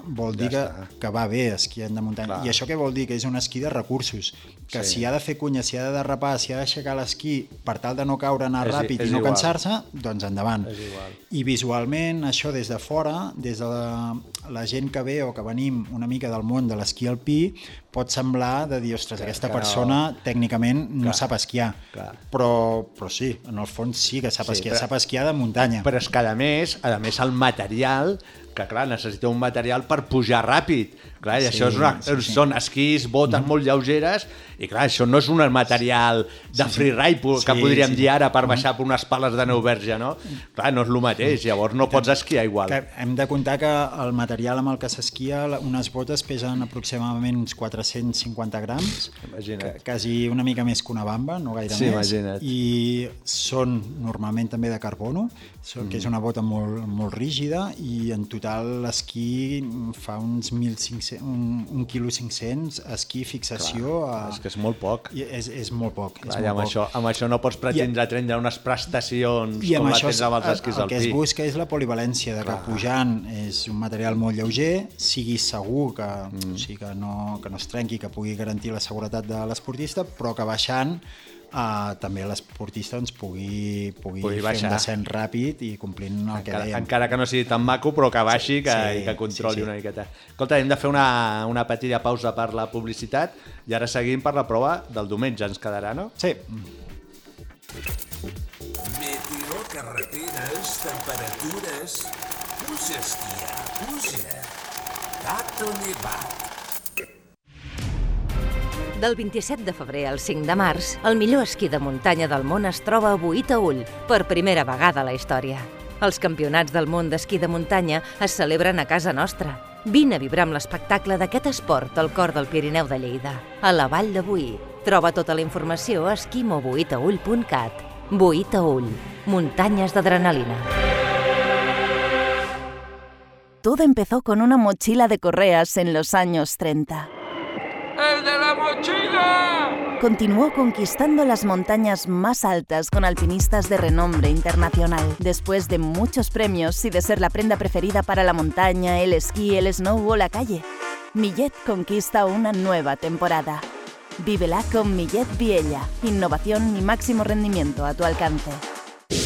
vol dir que, està. que va bé esquiant de muntanya. Clar. I això què vol dir? Que és un esquí de recursos, que Sí. si ha de fer cunya, si ha de derrapar, si ha d'aixecar l'esquí per tal de no caure, anar És ràpid és i no cansar-se, doncs endavant. És igual. I visualment, això des de fora, des de la, la gent que ve o que venim una mica del món de l'esquí alpí, pot semblar de dir, ostres, aquesta que no. persona tècnicament no Clar, sap esquiar. clar. Però, però sí, en el fons sí que sap Sí, esquiar, però- sap esquiar de muntanya. Però és que a més, a més el material, que clar, necessita un material per pujar ràpid. Clar, i Sí, això és una, sí, sí. són esquís, botes molt lleugeres, i clar, això no és un material de freeride po- que Sí, podríem sí. dir ara per baixar per unes pales de neu verge, no? Clar, no és el mateix, llavors no pots esquiar igual. Que hem de comptar que el material amb el que s'esquia, unes botes pesen aproximadament uns 450 grams, Imagina't. que, quasi una mica més que una bamba, no gaire Sí, més, imagina't. i són normalment també de carbono, són, que és una bota molt, molt rígida i en total total l'esquí fa uns 1.500, un, un quilo 500, esquí, fixació... Clar, a... és que és molt poc. I és, és molt poc. Clar, és molt amb, poc. això, amb això no pots pretendre I, treure unes prestacions I com la tens amb els esquís el, el que es busca és la polivalència, de que Clar. pujant és un material molt lleuger, sigui segur que, mm. o sigui, que, no, que no es trenqui, que pugui garantir la seguretat de l'esportista, però que baixant Uh, també l'esportista doncs, pugui, pugui, Pugui fer baixar. un descens ràpid i complint el que encara, dèiem. encara que no sigui tan maco, però que baixi que, Sí, i que controli sí, sí. una miqueta. Escolta, hem de fer una, una petita pausa per la publicitat i ara seguim per la prova del diumenge, ens quedarà, no? Sí, Meteo, carreteres, temperatures... Puja, esquiar, puja. Tato nevat. Del 27 de febrer al 5 de març, el millor esquí de muntanya del món es troba a Ull, per primera vegada a la història. Els campionats del món d'esquí de muntanya es celebren a casa nostra. Vine a vibrar amb l'espectacle d'aquest esport al cor del Pirineu de Lleida, a la Vall de Boí. Troba tota la informació a esquimoboitaull.cat. Boït a Ull, muntanyes d'adrenalina. Todo empezó con una mochila de correas en los años 30. ¡El de la mochila! Continuó conquistando las montañas más altas con alpinistas de renombre internacional. Después de muchos premios y de ser la prenda preferida para la montaña, el esquí, el snow o la calle, Millet conquista una nueva temporada. Vívela con Millet Viella. Innovación y máximo rendimiento a tu alcance.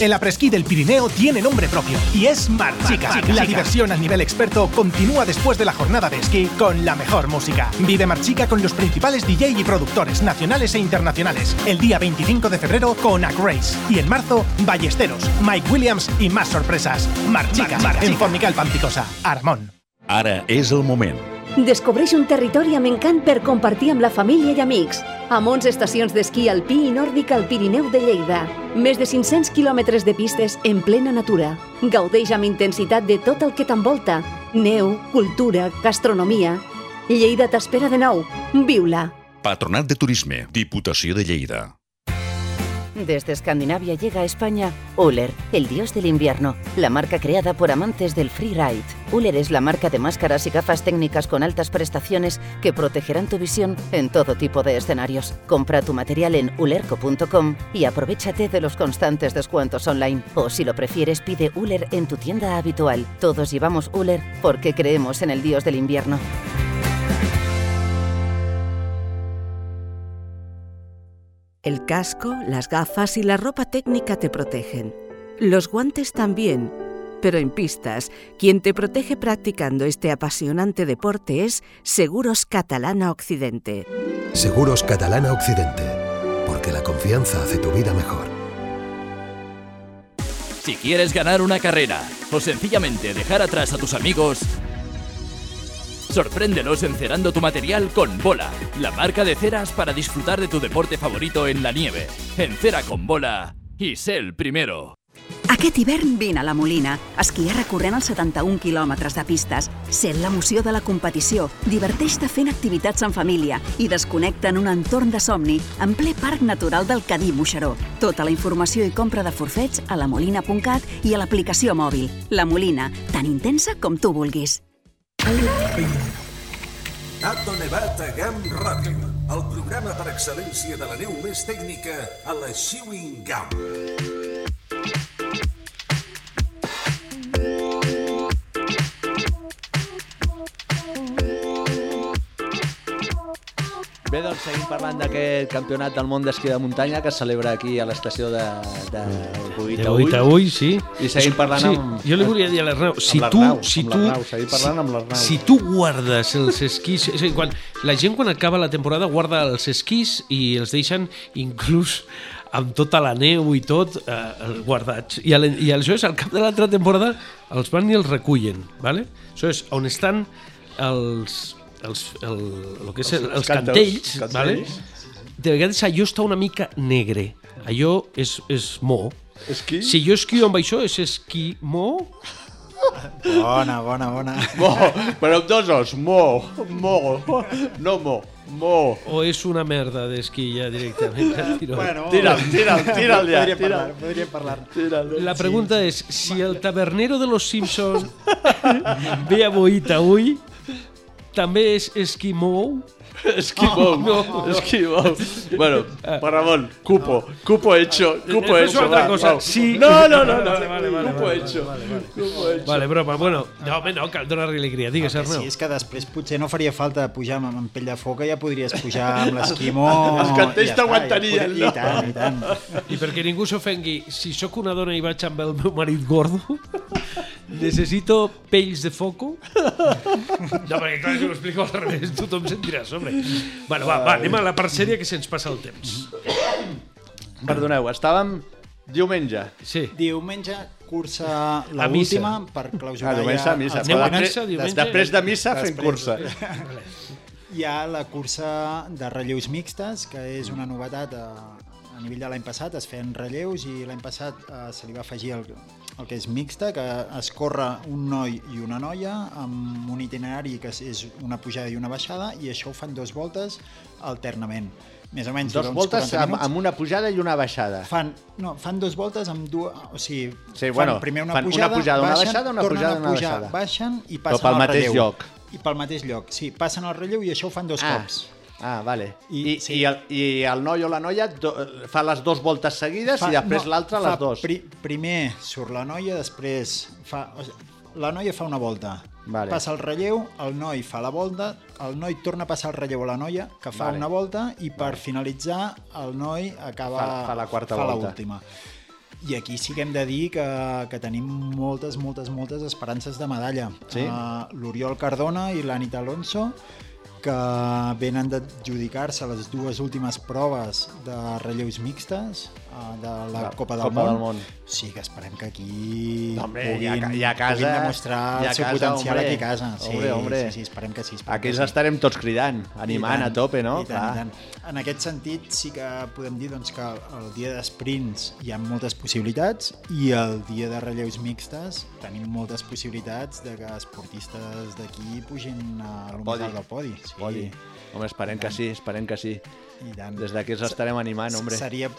El apresquí del Pirineo tiene nombre propio y es Marchica. La diversión al nivel experto continúa después de la jornada de esquí con la mejor música. Vive Marchica con los principales DJ y productores nacionales e internacionales. El día 25 de febrero con A Grace y en marzo Ballesteros, Mike Williams y más sorpresas. Marchica, en Formical Pampicosa, Aramón. Ara és el moment. Descobreix un territori amb encant per compartir amb la família i amics. Amb 11 estacions d'esquí alpí i nòrdic al Pirineu de Lleida. Més de 500 quilòmetres de pistes en plena natura. Gaudeix amb intensitat de tot el que t'envolta. Neu, cultura, gastronomia... Lleida t'espera de nou. Viu-la! Patronat de Turisme, Diputació de Lleida. Desde Escandinavia llega a España Uller, el dios del invierno, la marca creada por amantes del freeride. Uller es la marca de máscaras y gafas técnicas con altas prestaciones que protegerán tu visión en todo tipo de escenarios. Compra tu material en ulerco.com y aprovechate de los constantes descuentos online. O si lo prefieres, pide Uller en tu tienda habitual. Todos llevamos Uller porque creemos en el dios del invierno. El casco, las gafas y la ropa técnica te protegen. Los guantes también. Pero en pistas, quien te protege practicando este apasionante deporte es Seguros Catalana Occidente. Seguros Catalana Occidente. Porque la confianza hace tu vida mejor. Si quieres ganar una carrera o sencillamente dejar atrás a tus amigos, sorpréndelos encerando tu material con Bola, la marca de ceras para disfrutar de tu deporte favorito en la nieve. Encera con Bola y sé el primero. Aquest hivern vine a la Molina. Esquiar recorrent els 71 quilòmetres de pistes. Sent l'emoció de la competició. Diverteix-te fent activitats en família i desconnecta en un entorn de somni en ple Parc Natural del Cadí Moixeró. Tota la informació i compra de forfets a lamolina.cat i a l'aplicació mòbil. La Molina, tan intensa com tu vulguis. Tato Nevat a Gam Ràdio, el programa per excel·lència de la neu més tècnica a la Chewing Gum. Seguim parlant d'aquest campionat del món d'esquí de muntanya que es celebra aquí a l'estació de, de De a Boit a Ull. Ull, sí. I seguim parlant sí. amb... Jo li volia dir a l'Arnau, si tu, si tu, seguim parlant amb l'Arnau. si tu guardes els esquís, és a dir, quan, la gent quan acaba la temporada guarda els esquís i els deixen inclús amb tota la neu i tot eh, guardats. I, al, I aleshores, al cap de l'altra temporada, els van i els recullen, ¿vale? Això és on estan els, els, el, el que és el, Els- els els cantells, cantells. ¿vale? de vegades allò està una mica negre. Allò és, és mo. Esquí? Si jo esquio amb això, és esquí mo. Bona, bona, bona. Mo, però amb dos os, mo, mo, no mo, mo. O és una merda d'esquí ja directament? Tiro. Bueno, Tira'l, tira'l, tira'l ja, Podríem parlar, podríem parlar. Tira'l. La pregunta és, si el tabernero de los Simpson ve a Boita avui, també és esquimou? Esquimou, no. esquimou. Bueno, per Ramon, cupo, cupo hecho, cupo Es hecho. otra va, cosa. Sí. No, no, no, no. Vale, vale, vale, cupo hecho. vale, vale. Cupo hecho. Vale, broma. Bueno, no, home, no, cal donar-li alegria. Digues, Arnau. sí és que després potser no faria falta pujar amb, amb pell de foca, ja podries pujar amb l'esquimó... Els cantells t'aguantarien, ja no? I tant, i tant. I perquè ningú s'ofengui, si sóc una dona i vaig amb el meu marit gordo, necessito pells de foco? No, perquè clar, si ho explico al revés, tothom se'n dirà a sobre. Bueno, va, va, anem a la part sèria que se'ns passa el temps. Perdoneu, estàvem diumenge. Sí. Diumenge, cursa la última per clausurar Ah, diumenge a missa. Aneu a missa diumenge? Després de missa fent Després. cursa. Hi ha la cursa de relleus mixtes, que és una novetat a, a nivell de l'any passat, es feien relleus i l'any passat eh, se li va afegir el, el que és mixta, que es corre un noi i una noia amb un itinerari que és- una pujada i una baixada i això ho fan dos voltes alternament. Més o menys Dos voltes 40 amb, amb una pujada i una baixada. Fan, no, fan dos voltes amb dues... O sigui, Sí, fan bueno, primer una fan una pujada, pujada, una baixen, baixada, una tornen pujada, a una pujar, baixada. baixen i Però passen pel al mateix relleu. lloc. I pel mateix lloc, sí, passen al relleu i això ho fan dos Ah. cops. Ah, vale. I, I- sí. i, el, I el noi o la noia do, fa les dues voltes seguides i després l'altre fa les dues. Pri, primer surt la noia, després fa... O sigui, la noia fa una volta, Vale. passa el relleu, el noi fa la volta, el noi torna a passar el relleu a la noia, que fa Vale. una volta, i per finalitzar el noi acaba... Fa- fa la quarta fa volta. l'última. I aquí sí que hem de dir que, que tenim moltes, moltes, moltes esperances de medalla. Sí? Uh, L'Oriol Cardona i l'Anita Alonso, que venen d'adjudicar-se les dues últimes proves de relleus mixtes de la, La Copa, del, Copa món. del Món. Sí, que esperem que aquí No, hombre, puguin, ja, ja a casa, puguin demostrar ja el seu casa, potencial hombre. aquí a casa. Sí, Hombre, hombre. sí, sí, esperem que sí. Esperem Aquí que sí. estarem tots cridant, animant I a tant, tope, no? I tant, i tant. En aquest sentit, sí que podem dir doncs, que el dia d'esprints hi ha moltes possibilitats i el dia de relleus mixtes tenim moltes possibilitats de que esportistes d'aquí pugin a lo Podi. més alt del podi. Sí. Podi. Home, esperem que sí, esperem que sí. I tant. Des d'aquí els estarem animant, hombre. Seria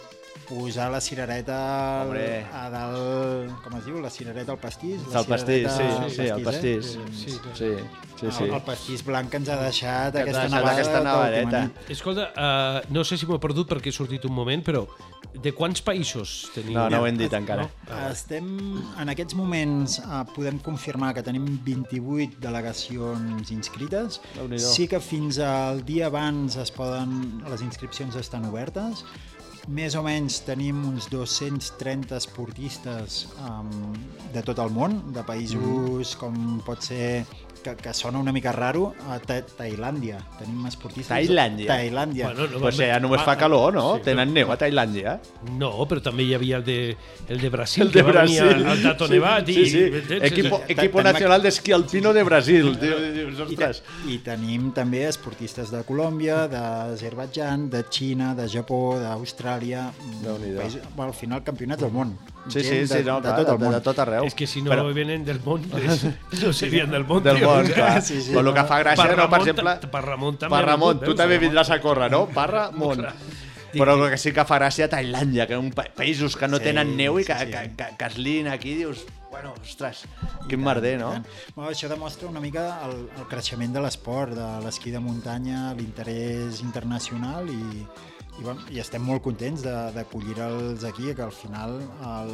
posar la cirereta al, Hombre. a dalt, com es diu, la cirereta al pastís? La El pastís, sí, al sí, el pastís. Eh? Sí, sí, sí. sí. El, el pastís blanc que ens ha deixat Que aquesta deixat nevada. aquesta tota nevadeta. Escolta, uh, no sé si m'ho he perdut perquè he sortit un moment, però de quants països teniu? No, no ho hem dit encara. Estem, en aquests moments eh, podem confirmar que tenim 28 delegacions inscrites. Sí que fins al dia abans es poden, les inscripcions estan obertes. Més o menys tenim uns 230 esportistes um, de tot el món, de països Mm. com pot ser que, que sona una mica raro, a Ta Tailàndia. Tenim esportistes... Tailàndia? Tailàndia. Bueno, no, Pues ja només va- fa calor, no? sí, Tenen neu a Tailàndia. No, però també hi havia el de, el de Brasil, El de que va Brasil. venir al, Tato Nevat. Sí, i, sí. entens? Equipo, equipo Tenim- Nacional d'Esquí Alpino de Brasil. I. I tenim també esportistes de Colòmbia, d'Azerbaidjan, de Xina, de Japó, d'Austràlia, Déu-n'hi-do. països- bueno, al final campionats del món. Sí, sí, sí, no, de, clar, de tot el món. de tot arreu. És que si no Però- venen del món, pues, no serien del món. Del món, clar. Sí, sí. Però el que fa gràcia, Per no, per exemple... per Ramon també Per Ramon, tu també vindràs a córrer, no? Per Ramon. Però el que sí que fa gràcia a Tailàndia, que un pa països que no Sí, tenen neu i que, sí, sí. que, que, que es lien aquí, dius, bueno, ostres, quin merder, no? Bueno, això demostra una mica el, el creixement de l'esport, de l'esquí de muntanya, l'interès internacional i, i, bueno, i estem molt contents de- d'acollir-los aquí, que al final el,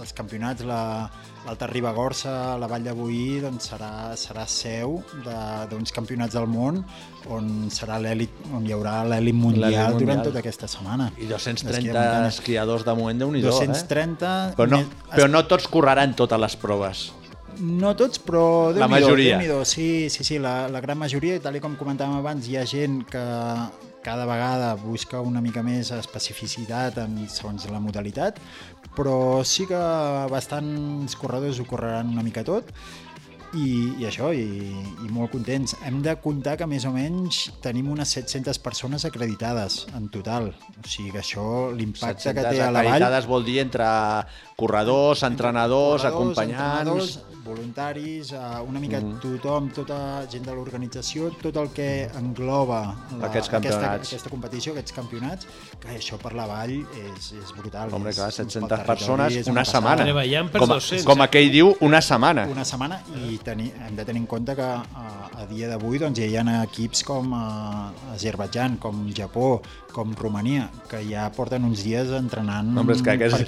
els campionats, la- l'Alta Ribagorça, la Vall de Boí, doncs serà, serà seu de- d'uns campionats del món on serà l'èlit, on hi haurà l'èlit mundial, mundial. durant tota aquesta setmana. I D'esquí de 230 muntanya. esquiadors de moment, déu nhi 230... Eh? Però, no, més- però no tots correran totes les proves. No tots, però La majoria. Sí, sí, sí, la, la gran majoria, i tal com comentàvem abans, hi ha gent que cada vegada busca una mica més especificitat en, segons la modalitat, però sí que bastants corredors ho correran una mica tot i, i això, i, i molt contents. Hem de comptar que més o menys tenim unes 700 persones acreditades en total. O sigui que això, l'impacte que té a la vall... acreditades vol dir entre corredors, entrenadors, corredors, acompanyants... entrenadors, voluntaris, eh, una mica Mm. tothom, tota gent de l'organització, tot el que engloba la, Aquests aquesta, aquesta competició, aquests campionats, que això per la vall és, és brutal. Hombre, és, clar, pel 700 territori persones, una passada. setmana. Com, 200, com eh? aquell diu, una setmana. Una setmana i tenir, hem de tenir en compte que a, a dia d'avui doncs, ja hi ha equips com a Azerbaijan, com Japó, com Romania, que ja porten uns dies entrenant Hombre, és que, que si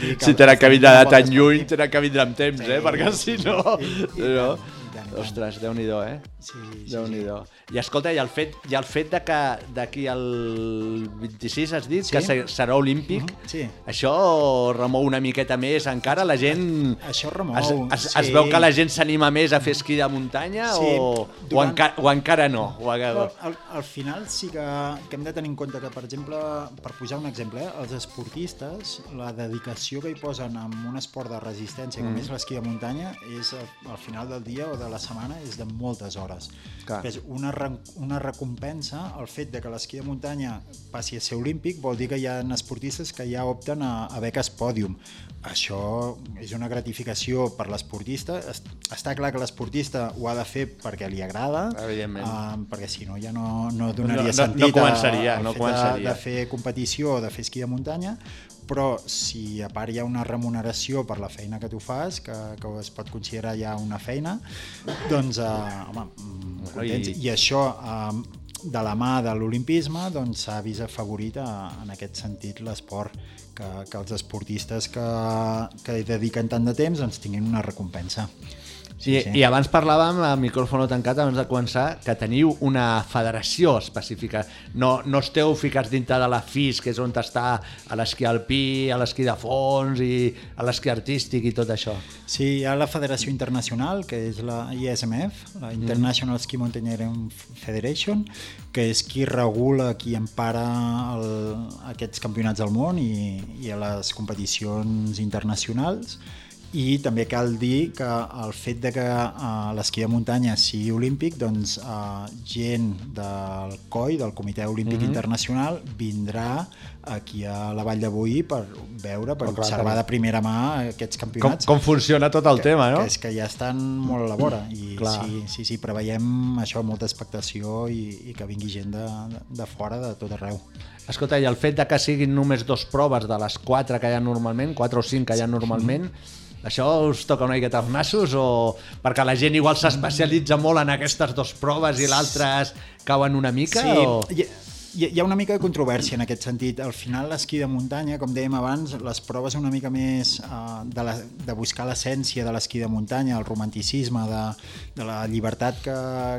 que vindre de voltes tan lluny, tenen que vindre amb temps, Sí, eh? Perquè si sí, no... i- i no. i tant. Ostres, déu-n'hi-do, eh? Sí, sí, Déu-n'hi-do. I escolta, i el fet, i el fet de que d'aquí al 26 has dit Sí. que se- serà olímpic, Mhm, sí. això remou una miqueta més encara? La gent... Això remou, Es, es, sí. es veu que la gent s'anima més a fer esquí de muntanya Sí, o, o, durant- encara, o encara no? O. Al, al final sí que, que hem de tenir en compte que, per exemple, per posar un exemple, eh, els esportistes, la dedicació que hi posen en un esport de resistència, com Mm. és l'esquí de muntanya, és al, al final del dia o de la setmana és de moltes hores. Clar. És una, re- una recompensa, el fet de que l'esquí de muntanya passi a ser olímpic vol dir que hi ha esportistes que ja opten a, a beques pòdium. Això és una gratificació per l'esportista. Es- Està clar que l'esportista ho ha de fer perquè li agrada, uh, perquè si no ja no, no donaria No- no- sentit no començaria, al no començaria. De, de fer competició o de fer esquí de muntanya, però si a part hi ha una remuneració per la feina que tu fas, que, que es pot considerar ja una feina, doncs, uh, home, mm, contents. I- I, això, uh, de la mà de l'olimpisme, doncs s'ha vist afavorit a, en aquest sentit l'esport, que, que els esportistes que, que hi dediquen tant de temps doncs tinguin una recompensa. Sí, I, I abans parlàvem, a micròfon tancat, abans de començar, que teniu una federació específica. No, no esteu ficats dintre de la FIS, que és on està a l'esquí alpí, a l'esquí de fons i a l'esquí artístic i tot això. Sí, hi ha la Federació Internacional, que és la ISMF, la International Ski Mountaineering Federation, que és qui regula, qui empara el, aquests campionats del món i, i a les competicions internacionals. I també cal dir que el fet de que uh, l'esquí de muntanya sigui olímpic, doncs uh, gent del COI, del Comitè Olímpic Mhm. Internacional, vindrà aquí a la Vall de Boí per veure, per Oh, clar, observar clar. de primera mà aquests Com, campionats. com funciona tot el que, tema, no? Que és que ja estan molt a la vora i Clar. sí, sí, sí, preveiem això, molta expectació i, i que vingui gent de, de fora de tot arreu. Escolta, i el fet de que siguin només dos proves de les quatre que hi ha normalment, quatre o cinc que hi ha normalment, això us toca una miqueta els nassos o perquè la gent igual s'especialitza molt en aquestes dues proves i l'altres cauen una mica? Sí, o... hi, hi, ha una mica de controvèrsia en aquest sentit. Al final l'esquí de muntanya, com dèiem abans, les proves una mica més uh, de, la, de buscar l'essència de l'esquí de muntanya, el romanticisme, de, de la llibertat que,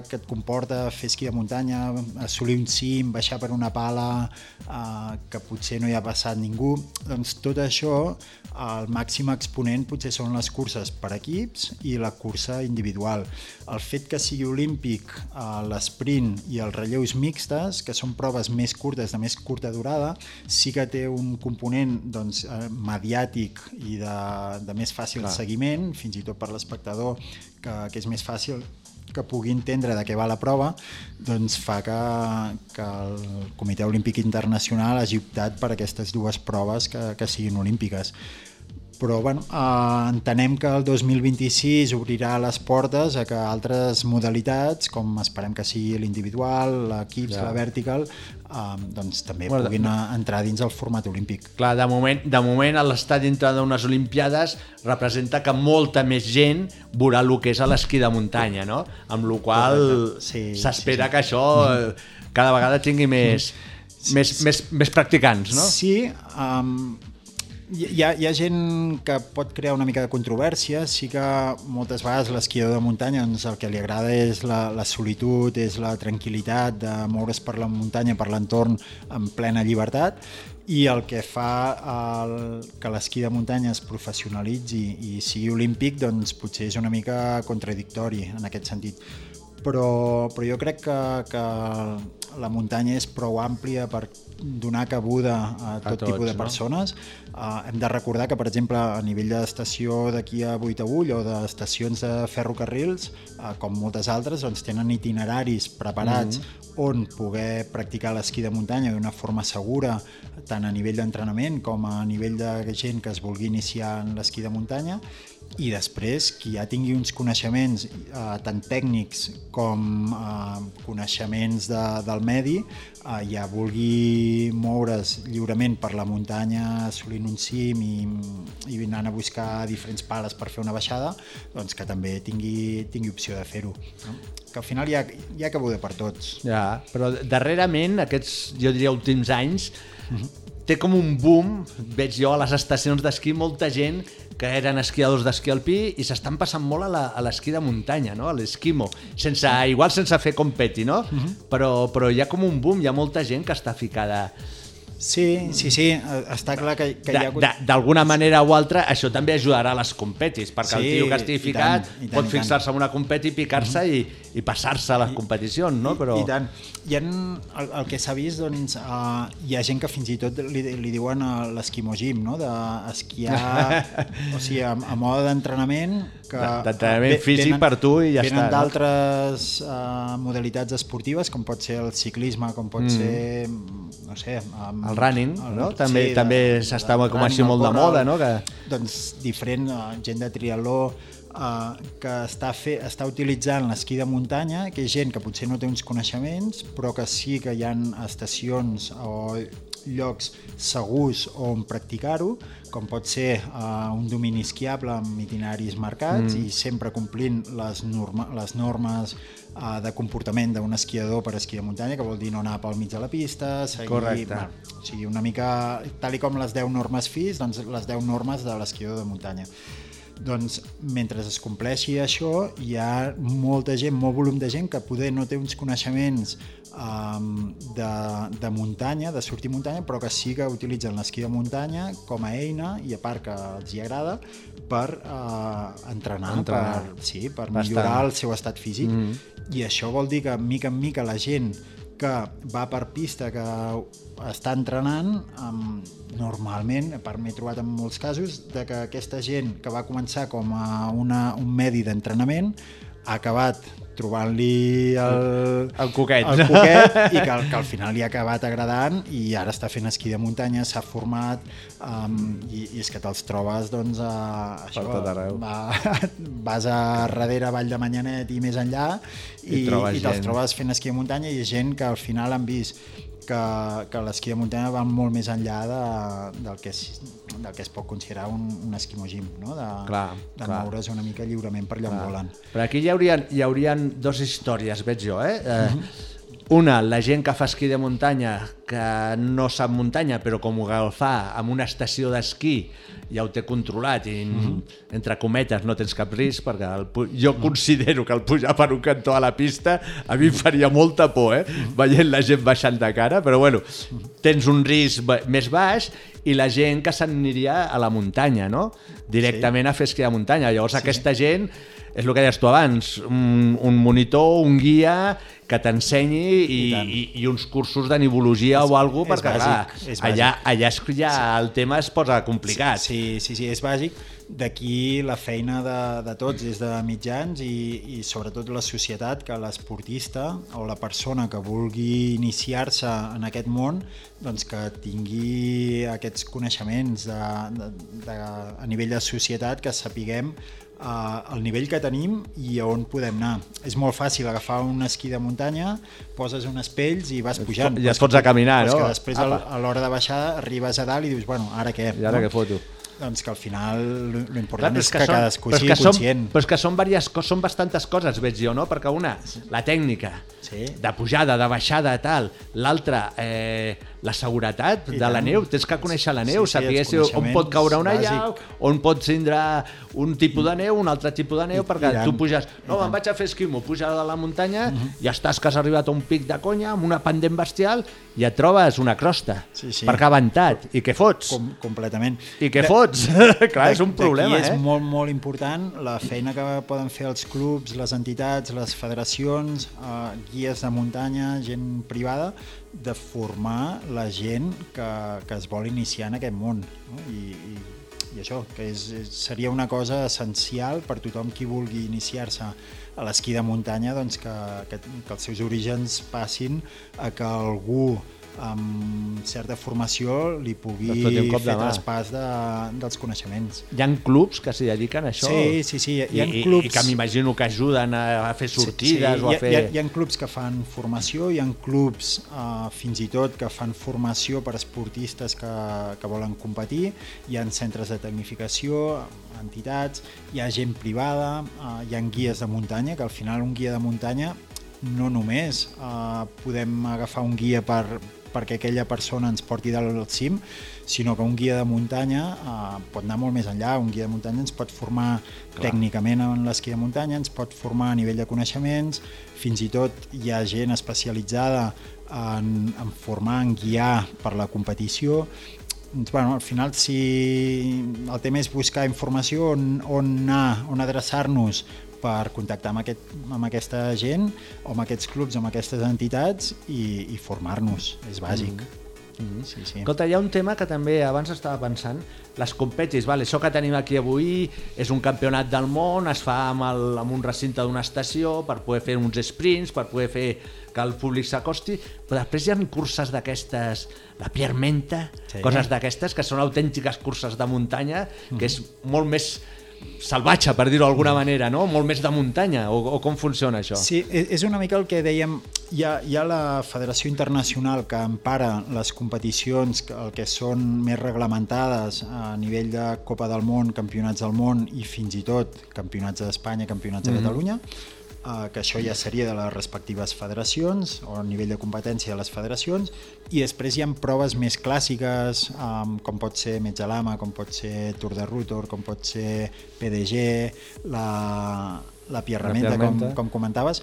que et comporta fer esquí de muntanya, assolir un cim, baixar per una pala uh, que potser no hi ha passat ningú. Doncs tot això, el màxim exponent potser són les curses per equips i la cursa individual. El fet que sigui olímpic l'esprint i els relleus mixtes, que són proves més curtes, de més curta durada, sí que té un component doncs, eh, mediàtic i de, de més fàcil Clar. seguiment, fins i tot per l'espectador, que, que és més fàcil que pugui entendre de què va la prova, doncs fa que, que el Comitè Olímpic Internacional hagi optat per aquestes dues proves que, que siguin olímpiques. Però bueno, eh, entenem que el 2026 obrirà les portes a que altres modalitats, com esperem que sigui l'individual, l'equips, Ja. la vertical, eh, doncs també Bueno, puguin de- entrar dins el format olímpic. Clar, de moment, de moment l'estar dintre d'unes Olimpiades representa que molta més gent veurà el que és a l'esquí de muntanya, no? Amb la qual Correcte. Sí, s'espera sí, sí. que això eh, cada vegada tingui més, més, més, més practicants, no? Sí, um, hi, ha, hi ha gent que pot crear una mica de controvèrsia, sí que moltes vegades l'esquiador de muntanya doncs el que li agrada és la, la solitud, és la tranquil·litat de moure's per la muntanya, per l'entorn en plena llibertat. I el que fa el, que l'esquí de muntanya es professionalitzi i sigui olímpic doncs potser és una mica contradictori en aquest sentit però, però jo crec que, que la muntanya és prou àmplia per donar cabuda a tot A tots, tipus de no? persones. Uh, hem de recordar que, per exemple, a nivell d'estació d'aquí a Buitagull o d'estacions de ferrocarrils, uh, com moltes altres, doncs, tenen itineraris preparats on poder practicar l'esquí de muntanya d'una forma segura, tant a nivell d'entrenament com a nivell de gent que es vulgui iniciar en l'esquí de muntanya, i després qui ja tingui uns coneixements eh, tant tècnics com eh, coneixements de, del medi eh, ja vulgui moure's lliurement per la muntanya assolint un cim i, i anant a buscar diferents pales per fer una baixada doncs que també tingui, tingui opció de fer-ho no? que al final hi ha, hi ha cabuda per tots Ja, però darrerament, aquests, jo diria, últims anys, té com un boom, veig jo a les estacions d'esquí, molta gent que eren esquiadors d'esquí alpí i s'estan passant molt a la- a l'esquí de muntanya, no? a l'esquimo, sense, igual sense fer competi, no? però, però hi ha com un boom, hi ha molta gent que està ficada... Sí, sí, sí, eh, està clar que, que hi ha D'alguna manera o altra, això també ajudarà a les competis, perquè el Sí, tio que estigui i ficat tant, i tant, pot i fixar-se en una competi, picar-se i, i passar-se a les competicions, no? Però... I tant. Hi ha, el, el que s'ha vist, doncs, uh, hi ha gent que fins i tot li, li diuen uh, l'esquimo gym, no? d'esquiar, o sigui, a, a mode d'entrenament, D'entrenament ve- físic per tu i ja venen està, no? d'altres uh, modalitats esportives, com pot ser el ciclisme, com pot Mm. ser, no sé... Um, El running, no? També- també s'està com així el molt de moda, no? Que- Doncs diferent, uh, gent de triatló, uh, que està, fe, està utilitzant l'esquí de muntanya, que és gent que potser no té uns coneixements, però que sí que hi ha estacions o llocs segurs on practicar-ho, com pot ser uh, un domini esquiable amb itineraris marcats Mm. i sempre complint les, norma, les normes uh, de comportament d'un esquiador per esquí de muntanya, que vol dir no anar pel mig de la pista, seguir... Correcte. Bueno, o sigui, una mica, tal i com les 10 normes FIS, doncs les 10 normes de l'esquiador de muntanya. Doncs mentre es compleixi això, hi ha molta gent, molt volum de gent que poder no té uns coneixements um, de, de muntanya, de sortir muntanya, però que sí que utilitzen l'esquí de muntanya com a eina i a part que els hi agrada per uh, entrenar, Entrenar. per, sí, per Bastant. millorar el seu estat físic. Mhm. I això vol dir que mica en mica la gent que va per pista, que està entrenant, um, normalment, part m'he trobat en molts casos, de que aquesta gent que va començar com a una, un medi d'entrenament ha acabat trobant-li el, El coquet. el coquet i que, al- que al final li ha acabat agradant i ara està fent esquí de muntanya, s'ha format um, i, i és que te'ls trobes doncs a, això, tot arreu. va, vas a darrere Vall de Manyanet i més enllà I i, i te'ls trobes fent esquí de muntanya i gent que al final han vist que, que l'esquí de muntanya va molt més enllà de, del, que es, del que es pot considerar un, un esquimogim, no? de, Clar, de clar. moure's una mica lliurement per allà on volen. Però aquí hi haurien, hi haurien dos històries, veig jo, eh? eh una, la gent que fa esquí de muntanya, que no sap muntanya, però com ho fa amb una estació d'esquí, ja ho té controlat i, entre cometes, no tens cap risc, perquè el, jo considero que el pujar per un cantó a la pista a mi em faria molta por, eh? Veient la gent baixant de cara, però bueno, tens un risc més baix i la gent que s'aniria a la muntanya, no? Directament a fer esquí de muntanya. Llavors aquesta gent és el que deies tu abans, un, un monitor, un guia que t'ensenyi i, i, i uns cursos de nivologia o alguna és cosa, perquè bàsic, clar, és allà, bàsic. allà és ja el tema es posa complicat. Sí, sí, sí, és bàsic. D'aquí la feina de, de tots, des de mitjans i, i sobretot la societat, que l'esportista o la persona que vulgui iniciar-se en aquest món doncs que tingui aquests coneixements de, de, de, a nivell de societat, que sapiguem uh, el nivell que tenim i a on podem anar. És molt fàcil agafar un esquí de muntanya, poses uns pells i vas pujant. I és fots a que- caminar, és no? que després Apa. a l'hora de baixar arribes a dalt i dius, bueno, ara què? I ara no? què foto? Doncs que al final lo- lo important Clar, però és que, són- cadascú és sigui que conscient. Però és que són, diverses, són bastantes coses, veig jo, no? Perquè una, la tècnica, sí. de pujada, de baixada, tal. L'altra, eh, la seguretat I de la tant. neu. Tens que conèixer la neu, Sí, sí, saber si on pot caure una coneixements llau, on pot tindre un tipus de neu, un altre tipus de neu, I- perquè i tu puges... No, me'n vaig a fer esquimo, puja de la muntanya, ja estàs que has arribat a un pic de conya, amb una pendent bestial, i et trobes una crosta, Sí, sí. perquè ha ventat. I què fots? Com, completament. I què De- fots? Clar, és un problema, és eh? molt, molt important la feina que poden fer els clubs, les entitats, les federacions, eh, guies de muntanya, gent privada, de formar la gent que, que es vol iniciar en aquest món. No? I, i, i això, que és, seria una cosa essencial per tothom qui vulgui iniciar-se a l'esquí de muntanya, doncs que, que, que els seus orígens passin a que algú amb certa formació li pugui de fer traspàs de, dels coneixements. Hi ha clubs que s'hi dediquen a això? Sí, sí, sí, hi ha I, clubs- I, que m'imagino que ajuden a, fer sortides sí, o a hi, ha, fer... hi, ha, hi ha clubs que fan formació, hi ha clubs eh, fins i tot que fan formació per esportistes que, que volen competir, hi ha centres de tecnificació, entitats, hi ha gent privada, eh, hi ha guies de muntanya, que al final un guia de muntanya no només eh, podem agafar un guia per, perquè aquella persona ens porti dalt al cim, sinó que un guia de muntanya eh, pot anar molt més enllà. Un guia de muntanya ens pot formar Clar. tècnicament en l'esquí de muntanya, ens pot formar a nivell de coneixements, fins i tot hi ha gent especialitzada en, en formar, en guiar per la competició. Doncs, bueno, al final, si el tema és buscar informació, on, on anar, on adreçar-nos per contactar amb, aquest, amb aquesta gent o amb aquests clubs, amb aquestes entitats i, i formar-nos, és bàsic. Mm -hmm. sí, sí. Escolta, hi ha un tema que també abans estava pensant, les competis, vale, això que tenim aquí avui és un campionat del món, es fa amb, el, amb un recinte d'una estació per poder fer uns sprints, per poder fer que el públic s'acosti, però després hi ha curses d'aquestes, la Pierre Menta, Sí. sí. coses d'aquestes, que són autèntiques curses de muntanya, que és molt més salvatge, per dir-ho d'alguna manera, no? molt més de muntanya, o, o com funciona això? Sí, és una mica el que dèiem, hi ha, hi ha la Federació Internacional que empara les competicions, que- el que són més reglamentades a nivell de Copa del Món, Campionats del Món i fins i tot Campionats d'Espanya, Campionats de Mhm. Catalunya, eh, que això ja seria de les respectives federacions o a nivell de competència de les federacions i després hi ha proves més clàssiques um, com pot ser Metjalama, com pot ser Tour de Rutor, com pot ser PDG, la, la Pierramenta, com, com comentaves,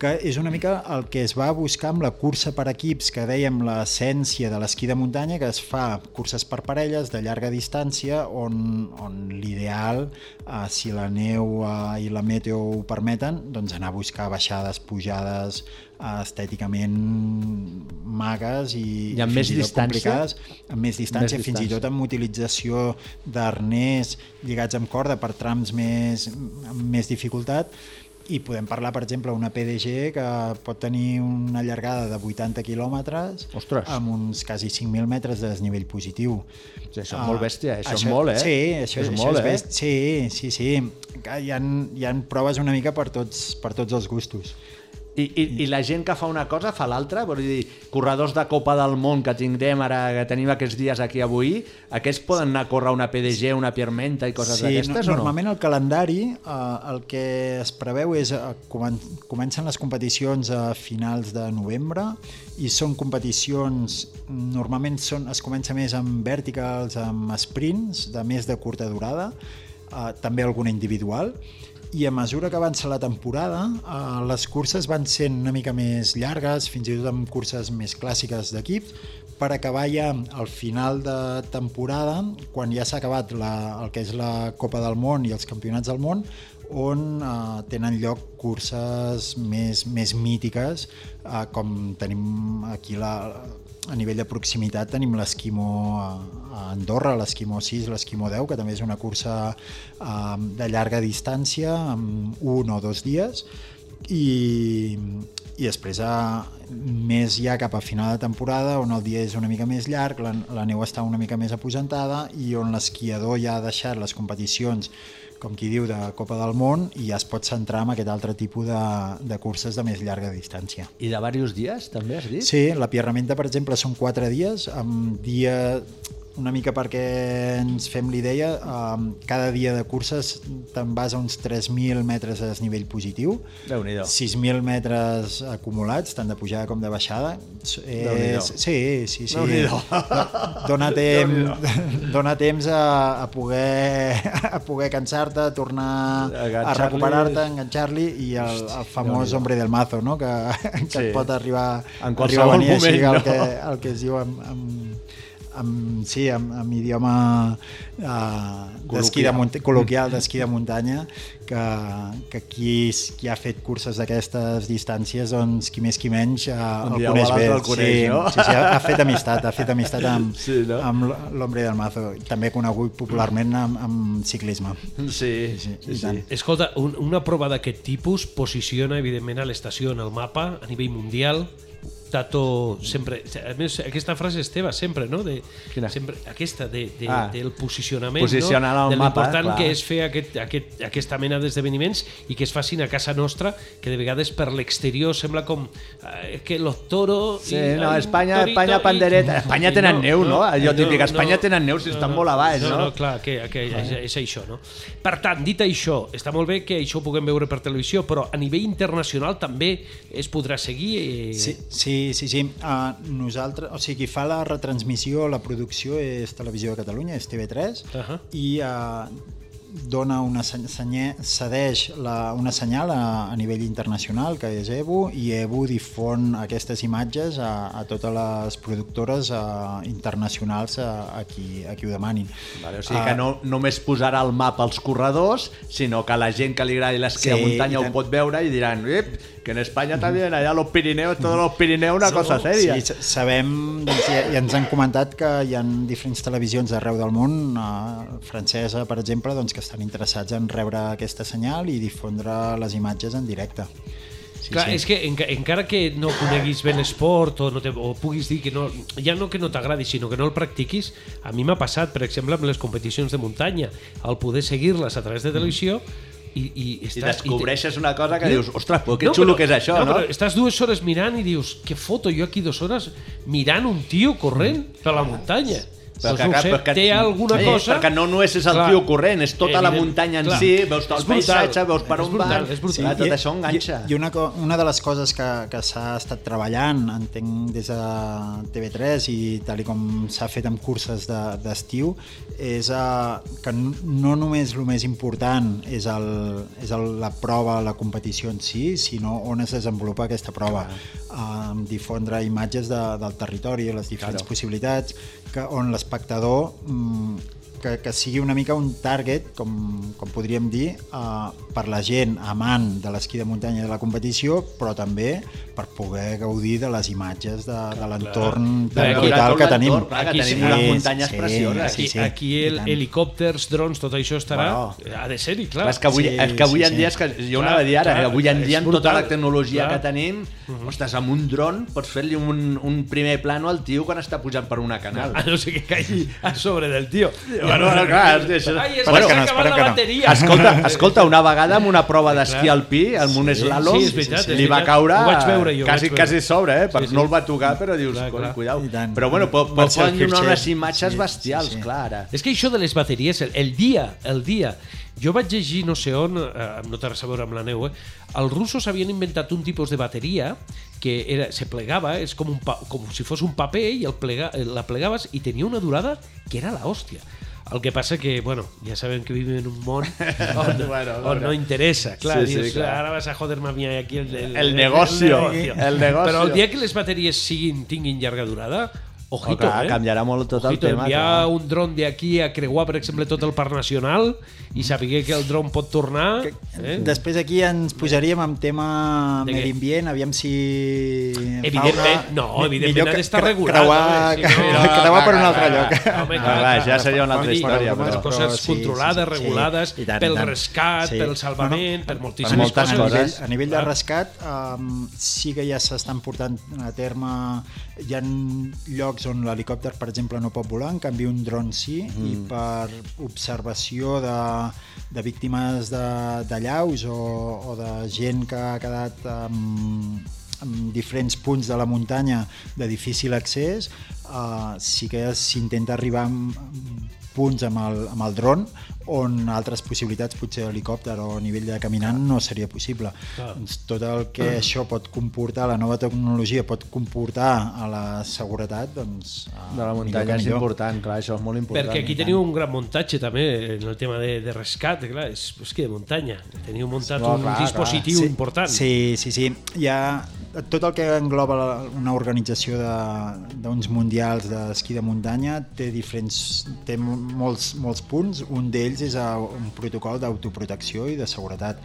que és una mica el que es va buscar amb la cursa per equips, que dèiem l'essència de l'esquí de muntanya, que es fa curses per parelles de llarga distància, on, on l'ideal, eh, si la neu eh, i la meteo ho permeten, doncs anar a buscar baixades, pujades, eh, estèticament magues i, I amb fins més i distància? complicades, amb més distància, Més fins i distància. tot amb utilització d'arnès lligats amb corda per trams més, amb més dificultat i podem parlar, per exemple, una PDG que pot tenir una llargada de 80 quilòmetres Ostres. amb uns quasi 5.000 metres de desnivell positiu. Sí, això és molt bèstia, això és això, molt, eh? Sí, això, És això molt, és eh? bèstia. Sí, sí, sí. Que Hi ha, hi ha proves una mica per tots, per tots els gustos. I, i, I la gent que fa una cosa fa l'altra? Vull dir, corredors de Copa del Món que tindrem ara, que tenim aquests dies aquí avui, aquests poden anar a córrer una PDG, una Piermenta i coses sí, d'aquestes o no? normalment el calendari eh, el que es preveu és eh, comen comencen les competicions a finals de novembre i són competicions normalment són, es comença més amb verticals, amb sprints de més de curta durada eh, també alguna individual i a mesura que avança la temporada eh, les curses van sent una mica més llargues, fins i tot amb curses més clàssiques d'equips per acabar ja al final de temporada, quan ja s'ha acabat la, el que és la Copa del Món i els Campionats del Món, on eh, tenen lloc curses més, més mítiques, eh, com tenim aquí la, a nivell de proximitat tenim l'esquimó a, Andorra, l'esquimó 6, l'esquimó 10, que també és una cursa eh, de llarga distància, amb un o dos dies, i, i després a, més ja cap a final de temporada on el dia és una mica més llarg, la, la neu està una mica més apujantada i on l'esquiador ja ha deixat les competicions com qui diu, de Copa del Món i ja es pot centrar en aquest altre tipus de, de curses de més llarga distància. I de diversos dies, també has dit? Sí, la Pierramenta, per exemple, són quatre dies, amb dia una mica perquè ens fem l'idea, um, cada dia de curses te'n vas a uns 3.000 metres de desnivell positiu, Déu-n'hi-do. 6.000 metres acumulats, tant de pujada com de baixada. És, sí, sí, sí. Déu-n'hi-do. Dona temps, dona temps a, a poder, a poder cansar-te, tornar a recuperar-te, enganxar-li i el, el famós hombre del mazo, no? que, que Sí. et pot arribar, En arribar a venir així, moment, el, no? que, el que es diu amb, amb, amb, sí, amb, amb idioma uh, d'esquí de munt col·loquial d'esquí de muntanya que, que qui, qui ha fet curses d'aquestes distàncies doncs qui més qui menys Un el coneix bé el coneix, sí, no? sí, sí, ha, ha fet amistat ha fet amistat amb, Sí, no? amb l'Hombre del Mazo també conegut popularment amb, amb ciclisme Sí, sí, sí, tant. Escolta, un, una prova d'aquest tipus posiciona, evidentment, a l'estació en el mapa a nivell mundial. Tato sempre... A més, aquesta frase és teva sempre, no? De, Quina? sempre, aquesta de, de, Ah. del posicionament, Posicionar no? el de mapa, l'important que és fer aquest, aquest, aquesta mena d'esdeveniments i que es facin a casa nostra, que de vegades per l'exterior sembla com eh, que los toros... Sí, i no, Espanya, torito Espanya i- pandereta. Espanya i tenen neu, no? Allò típic, no, Espanya no, tenen neu si estan molt a baix, no? No, no, clar, que, que és, és això, no? Per tant, dit això, està molt bé que això ho puguem veure per televisió, però a nivell internacional també es podrà seguir... Eh... Sí, sí, sí. sí. Uh, nosaltres, o sigui, qui fa la retransmissió, la producció és Televisió de Catalunya, és TV3, Uh -huh. i uh, dona una seny- senye, cedeix la, una senyal a, a nivell internacional, que és EBU, i EBU difon aquestes imatges a, a totes les productores uh, internacionals a, a, qui, a qui ho demanin. Vale, o sigui que no només posarà el mapa als corredors, sinó que la gent que li agradi l'esquí Sí, a muntanya ho pot veure i diran "Ep, que en Espanya también, allá los Pirineos, todos los Pirineos, una cosa seria. Sí, sa- sabem, doncs, i, i ens han comentat que hi ha diferents televisions d'arreu del món, eh, francesa, per exemple, doncs, que estan interessats en rebre aquesta senyal i difondre les imatges en directe. Sí, Clar, sí. és que enca, encara que no coneguis bé l'esport o, no te, o puguis dir que no, ja no que no t'agradi, sinó que no el practiquis, a mi m'ha passat, per exemple, amb les competicions de muntanya, al poder seguir-les a través de televisió i, i, I estàs, descobreixes una cosa que I- dius, ostres, però que xulo que és això, no? Però estàs dues hores mirant i dius, què foto jo aquí dues hores mirant un tio corrent per la muntanya? Però doncs que, no sé, però que, té alguna Eh, cosa... Perquè no només és el Clar, tio corrent, és tota la evident, muntanya en clar. si, veus tot el brutal, paisatge, veus per on brutal, van... és brutal. Clar, tot i- això enganxa. I, i una, una de les coses que, que s'ha estat treballant, entenc, des de TV3 i tal i com s'ha fet amb curses de- d'estiu, és uh, que no només el més important és, el, és el, la prova, la competició en si, sinó on es desenvolupa aquesta prova. Uh, difondre imatges de, del territori, les diferents Claro. possibilitats, que, on l'espectador mm, que, que sigui una mica un target, com, com podríem dir, uh, per la gent amant de l'esquí de muntanya i de la competició, però també per poder gaudir de les imatges de, de l'entorn brutal que tenim. clar, que Aquí tenim sí, unes sí, muntanyes sí, precioses. Aquí, sí, sí, aquí el, helicòpters, drons, tot això estarà... Bueno. Ha de ser-hi, clar. Clar, és que avui, Sí, és que avui sí, en dia, és que jo Clar, anava a dir ara, clar, avui en dia amb tota brutal. la tecnologia Clar. que tenim, ostres, amb un dron pots fer-li un, un primer plano al tio quan està pujant per una canal. A no ser que caigui a sobre del tio. Bueno, bueno, clar, és, és, Ai, és que no, s'ha acabat esperem la que no. bateria. Escolta, escolta, una vegada amb una prova d'esquí alpí, amb un slalom, li va caure Ho vaig veure jo, ho quasi, vaig quasi sobre, eh? Per, Sí, sí. No el va tocar, però dius, Clar, clar, cuidao. Tant. Però bueno, pot, pot, Marcel poden donar unes imatges Sí, bestials, sí, sí. clar, ara. És que això de les bateries, el, el dia, el dia, jo vaig llegir no sé on, eh, no té res a veure amb la neu, eh? els russos havien inventat un tipus de bateria que era, se plegava, és com, un pa, com si fos un paper i el plega, la plegaves i tenia una durada que era la hòstia. El que passa que, bueno, ja sabem que vivim en un món on, Bueno, on no interessa. Clar, Sí, sí, dius, clar. ara vas a joder-me a mi aquí el, el, El negocio, el negocio. Però el dia que les bateries siguin, tinguin llarga durada, ojito, Oh, clar, eh? canviarà molt tot el Ojito, tema, enviar clar. un dron d'aquí a creuar, per exemple, tot el Parc Nacional i saber que el dron pot tornar... Eh? Després aquí ens posaríem amb tema De medi ambient, aviam si... Evidentment, no, mi- evidentment millor ha que- d'estar regulat, Creuar, home, si no- creuar, creuar per un altre lloc. clar. Home, Ah, clar, va, ja seria una altra història, les però- coses sí, controlades, sí, sí, sí. regulades, I tant, pel tant. rescat, Sí. pel salvament, per moltíssimes moltes a coses. nivell, coses. a nivell de Clar. rescat um, sí que ja s'estan portant a terme hi ha llocs on l'helicòpter per exemple no pot volar, en canvi un dron sí mm. i per observació de, de víctimes de, de llaus o, o de gent que ha quedat um, en diferents punts de la muntanya de difícil accés uh, sí que s'intenta arribar amb, amb punts amb el, amb el dron on altres possibilitats, potser helicòpter o a nivell de caminant, no seria possible. Clar. Doncs tot el que això pot comportar, la nova tecnologia pot comportar a la seguretat, doncs... De la millor muntanya és important, clar, això és molt important. Perquè aquí teniu un gran muntatge també en el tema de, de rescat, clar, és, és que de muntanya. Teniu muntat No, un clar, dispositiu sí, important. Sí, sí, sí. Hi ha, tot el que engloba la- una organització de- d'uns mundials d'esquí de muntanya té diferents té molts, molts punts. Un d'ells és eh, un protocol d'autoprotecció i de seguretat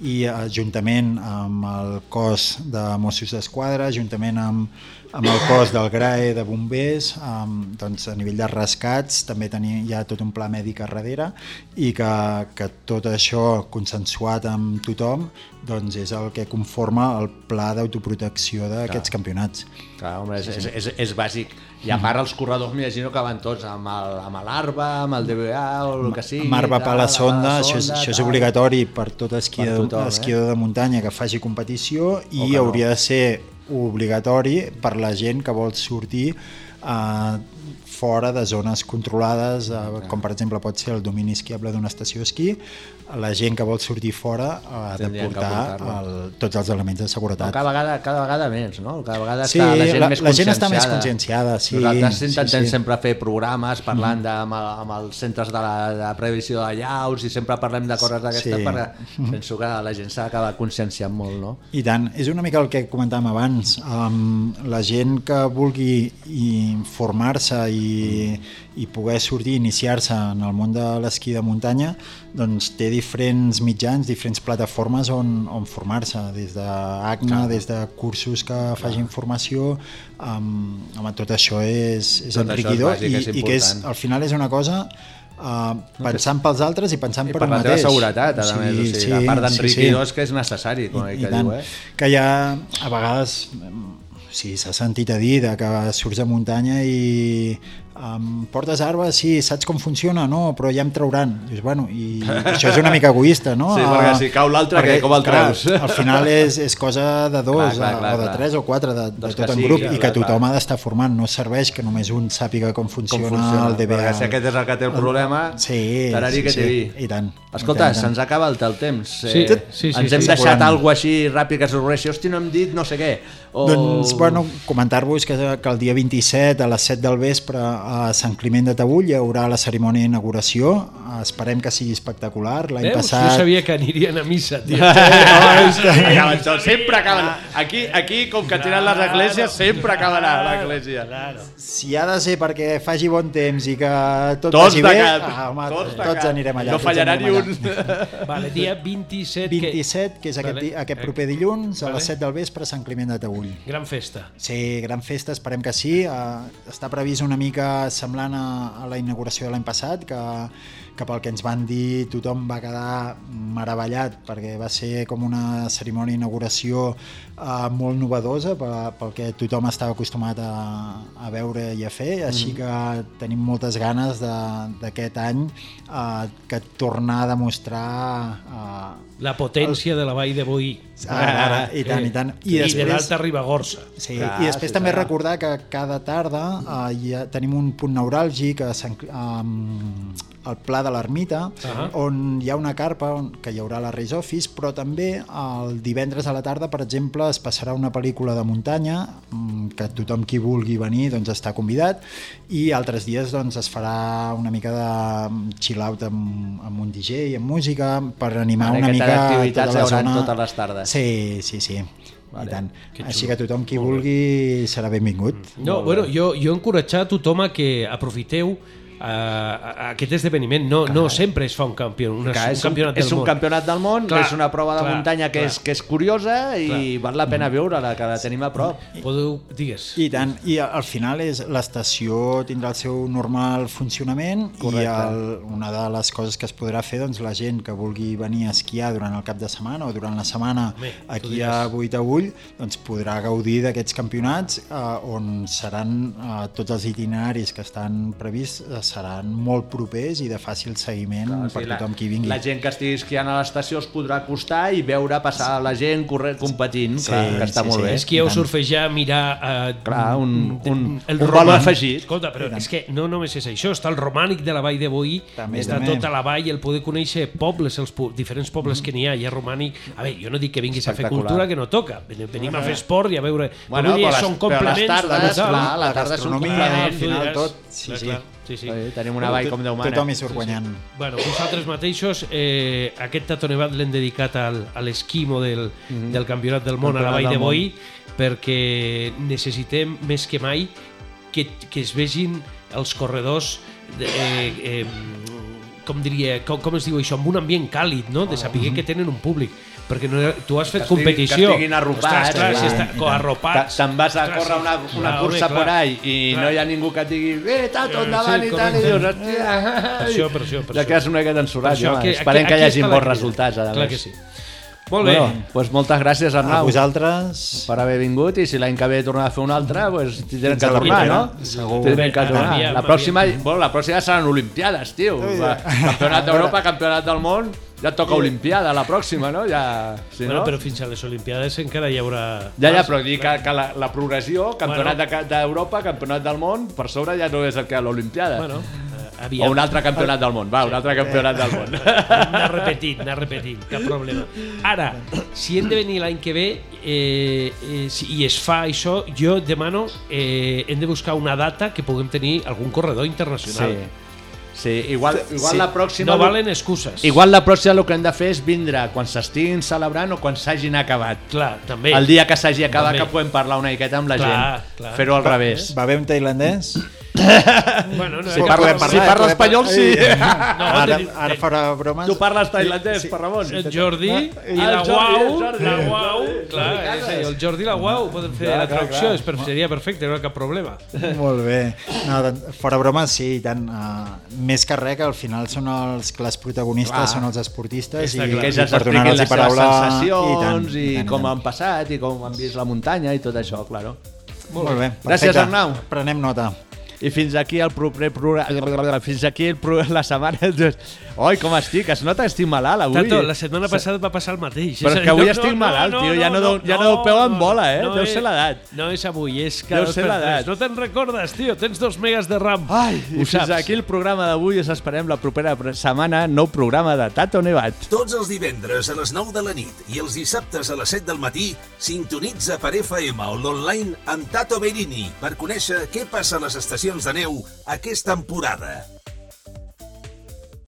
i eh, juntament amb el cos de Mossos d'Esquadra, juntament amb, amb el cos del GRAE de bombers, amb, doncs a nivell de rescats també tenim, hi ha tot un pla mèdic a darrere i que, que tot això consensuat amb tothom doncs és el que conforma el pla d'autoprotecció d'aquests campionats. Clar, home, és, és, és, és bàsic. I a part els corredors m'imagino que van tots amb el- amb l'ARBA, amb el DBA o el que sigui. Marva tal, per la sonda, això, és, això és obligatori per tot esquiador, Per tothom, eh? esquiador de muntanya que faci competició i no. hauria de ser obligatori per la gent que vol sortir eh, fora de zones controlades, eh, com per exemple pot ser el domini esquiable d'una estació d'esquí, la gent que vol sortir fora ha de portar el, tots els elements de No, seguretat. cada, vegada, cada vegada més, no? Cada vegada Sí, està la gent la- més la gent està més conscienciada. sí, Nosaltres sí, intentem sí. sempre fer programes parlant de, amb, amb els centres de, la, de previsió de llaus i sempre parlem de coses d'aquestes Sí. perquè penso que la gent s'ha d'acabar conscienciant molt, no? I tant, és una mica el que comentàvem abans. Um, la gent que vulgui informar-se i, i poder sortir, iniciar-se en el món de l'esquí de muntanya, doncs té diferents mitjans, diferents plataformes on, on formar-se, des d'ACNA, des de cursos que facin formació, um, home, tot això és, és Tot això és enriquidor bàsic, i, és i que és, al final és una cosa uh, pensant pels altres i pensant I per, per un la teva mateix. seguretat, a més, o sigui, a part d'enriquidor és que és necessari, com I, que i tant, diu, eh? que hi ha a vegades mm, sí, s'ha sentit a dir de que surts de muntanya i um, portes arbes, sí, saps com funciona? No, però ja em trauran. Dius, bueno, i això és una mica egoista, no? Sí, Ah, perquè si cau l'altre, què, com el clar, treus? Al final és, és cosa de dos, Clar, clar, clar, o de clar. tres o quatre, de, de Doncs tot que en sigui, grup, clar, i que clar. tothom ha d'estar formant. No serveix que només un sàpiga com funciona, funciona, el DBA. perquè si aquest és el que té el problema, sí, tarari sí, que sí, té. I tant. Escolta, i i se'ns acaba el, el temps. Sí, eh, sí, sí, ens sí, hem sí. deixat Segurament. alguna així ràpid que s'avorreixi. Hosti, no hem dit no sé què. O... Doncs, bueno, comentar-vos que, que el dia 27 a les 7 del vespre a Sant Climent de Taüll hi haurà la cerimònia d'inauguració. Esperem que sigui espectacular. L'any passat... Jo sabia que anirien a missa, tio. Acaben tots, sempre acaben. Aquí, aquí, com que tenen les esglésies, sempre acabarà l'església. Si ha de ser perquè faci bon temps i que tot Tots vagi bé, ah, home, Tots tots, de cap. anirem allà. No fallarà ni un. Vale, dia 27... 27, que és aquest, Vale. aquest proper dilluns, a les 7 del vespre a Sant Climent de Taüll. Gran festa. Sí, gran festa, esperem que sí. Uh, està previst una mica semblant a, a la inauguració de l'any passat, que, que pel que ens van dir tothom va quedar meravellat, perquè va ser com una cerimònia d'inauguració uh, molt novedosa pel, que tothom estava acostumat a, a veure i a fer, així Mhm. que tenim moltes ganes de- d'aquest any uh, que tornar a demostrar uh, La potència de la vall de Boí. Ara, ara, i tant, i tant. I, I de després- l'Alta Ribagorça. Sí, i després també recordar que cada tarda eh, hi ha, tenim un punt neuràlgic a Sant, um, al Pla de l'Ermita, Ahà. on hi ha una carpa on, que hi haurà la Race Office, però també el divendres a la tarda, per exemple, es passarà una pel·lícula de muntanya, mm, que tothom qui vulgui venir doncs, està convidat, i altres dies doncs, es farà una mica de chill-out amb, amb un DJ, amb música, per animar Vale, una mica tota la zona. totes les tardes. Sí, sí, sí. Vale. I tant. Que Així que tothom qui vulgui serà benvingut. No, bueno, jo, jo encoratjar a tothom a que aprofiteu uh, aquest esdeveniment. No, no sempre es fa un, campió, una, Clar, un és, un, campionat del és un món. campionat del món, Clar, és una prova de clar, muntanya que clar. és, que és curiosa i Clar. val la pena viure-la, que la tenim a prop. Podeu, digues. I tant, i al final és l'estació tindrà el seu normal funcionament Correcte. i el, una de les coses que es podrà fer, doncs la gent que vulgui venir a esquiar durant el cap de setmana o durant la setmana tu aquí a Buitabull, doncs podrà gaudir d'aquests campionats eh, on seran eh, tots els itineraris que estan prevists eh, seran molt propers i de fàcil seguiment Clar, per sí, la, tothom qui vingui. la gent que estigui esquiant a l'estació es podrà acostar i veure passar la gent corre, competint, Sí, clar, que està sí, molt sí. bé. Esquieu, surfejar, mirar... Eh, Clar, un- un- el un valor romànic. afegit. Escolta, però és que no només és això, està el romànic de la vall de Boí, També, està també. tota la vall, el poder conèixer pobles, els po diferents pobles que n'hi ha, hi ha romànic... A veure, jo no dic que vinguis a fer cultura, que no toca. Ven- Venim a fer esport i a veure... Bueno, Però però les- són però les complements... tardes, clar, la tarda és un gastronomia, complement, al final tot. Sí, sí. clar, sí, sí. Sí, tenim una vall com Déu mana. Tothom hi surt guanyant. Bueno, vosaltres mateixos, eh, aquest Tato Nevat l'hem dedicat al, a l'esquimo del, del Campionat del Món a la Campionat Vall de Boí, perquè necessitem més que mai que, que es vegin els corredors de, eh, eh, com diria, com, com es diu això, amb un ambient càlid, no? de saber que tenen un públic perquè no, tu has fet competició que estiguin arropats, Ostres, clar, si està, I co- tant. arropats Te- te'n vas a córrer una, una Clar, cursa clar. ahí i Clar. no hi ha ningú que et digui eh, tato, endavant sí, i tal, i dius, hòstia, Per això, per això, per ja quedes una miqueta ensurat, Per això, home. aquí- esperem aquí- que hi hagi bons resultats, a Clar més. que sí. Molt bé. Bueno, doncs moltes gràcies, Arnau. A vosaltres. Per haver vingut i si l'any que ve tornem a fer una altra, doncs tindrem que tornar, no? segur. Tindrem que tornar. La pròxima, bueno, la pròxima seran Olimpiades, tio. Va, Campionat d'Europa, Campionat del món, ja toca Olimpiada la pròxima, no? Ja, si bueno, no... però fins a les Olimpiades encara hi haurà... Ja, ja, però dic que, que la, la progressió, campionat Bueno. de- d'Europa, campionat del món, per sobre ja no és el que a l'Olimpiada. Bueno, eh, aviam. O un altre campionat del món, va, un altre campionat del món. anar repetint, anar repetint, cap problema. Ara, si hem de venir l'any que ve eh, eh, si, i es fa això, jo demano eh, hem de buscar una data que puguem tenir algun corredor internacional. Sí. Sí, igual, igual Sí. la pròxima... No valen excuses. Igual la pròxima el que hem de fer és vindre quan s'estiguin celebrant o quan s'hagin acabat. Clar, també. El dia que s'hagi acabat També. que podem parlar una miqueta amb la Clar, gent. clar. Fer-ho al revés. Va bé un tailandès? Bueno, no, Si parla, podem si parla espanyol, sí. Eh, No, ara, ara fora bromes... Tu parles tailandès, per Ramon. El Jordi i Ah, la el Jordi, Guau, el Jordi, la el Guau, Jordi. clar, Jordi és el Jordi i la Guau poden fer Clar, la clar, traducció, clar. és per, seria perfecte, no hi ha cap problema. Molt bé. No, doncs, fora bromes, sí, i tant. Uh, més que res, que al final són els que les protagonistes, Clar. són els esportistes Està i, clar. que i ens per donar-los les seves paraula sensacions i, tant, i, tant, com i tant. han passat i com han vist la muntanya i tot això, claro. Molt bé, Gràcies, perfecte. Arnau. Prenem nota. I fins aquí el proper programa... Fins aquí el pro... la setmana... Oi, com estic? Es nota que estic malalt avui. Tato, la setmana passada va passar el mateix. Però És que avui no, estic no, malalt, no, tio. no, Ja no, no, deu- ja no deu peu en bola, eh? no Deu ser l'edat. No és avui, és Deu cada dos ser l'edat. No te'n recordes, tio? Tens dos megas de RAM. Ai, Ho I fins saps. aquí el programa d'avui. Us esperem la propera setmana. Nou programa de Tato Nevat. Tots els divendres a les 9 de la nit i els dissabtes a les 7 del matí sintonitza per FM o l'online amb Tato Berini per conèixer què passa a les estacions de neu aquesta temporada.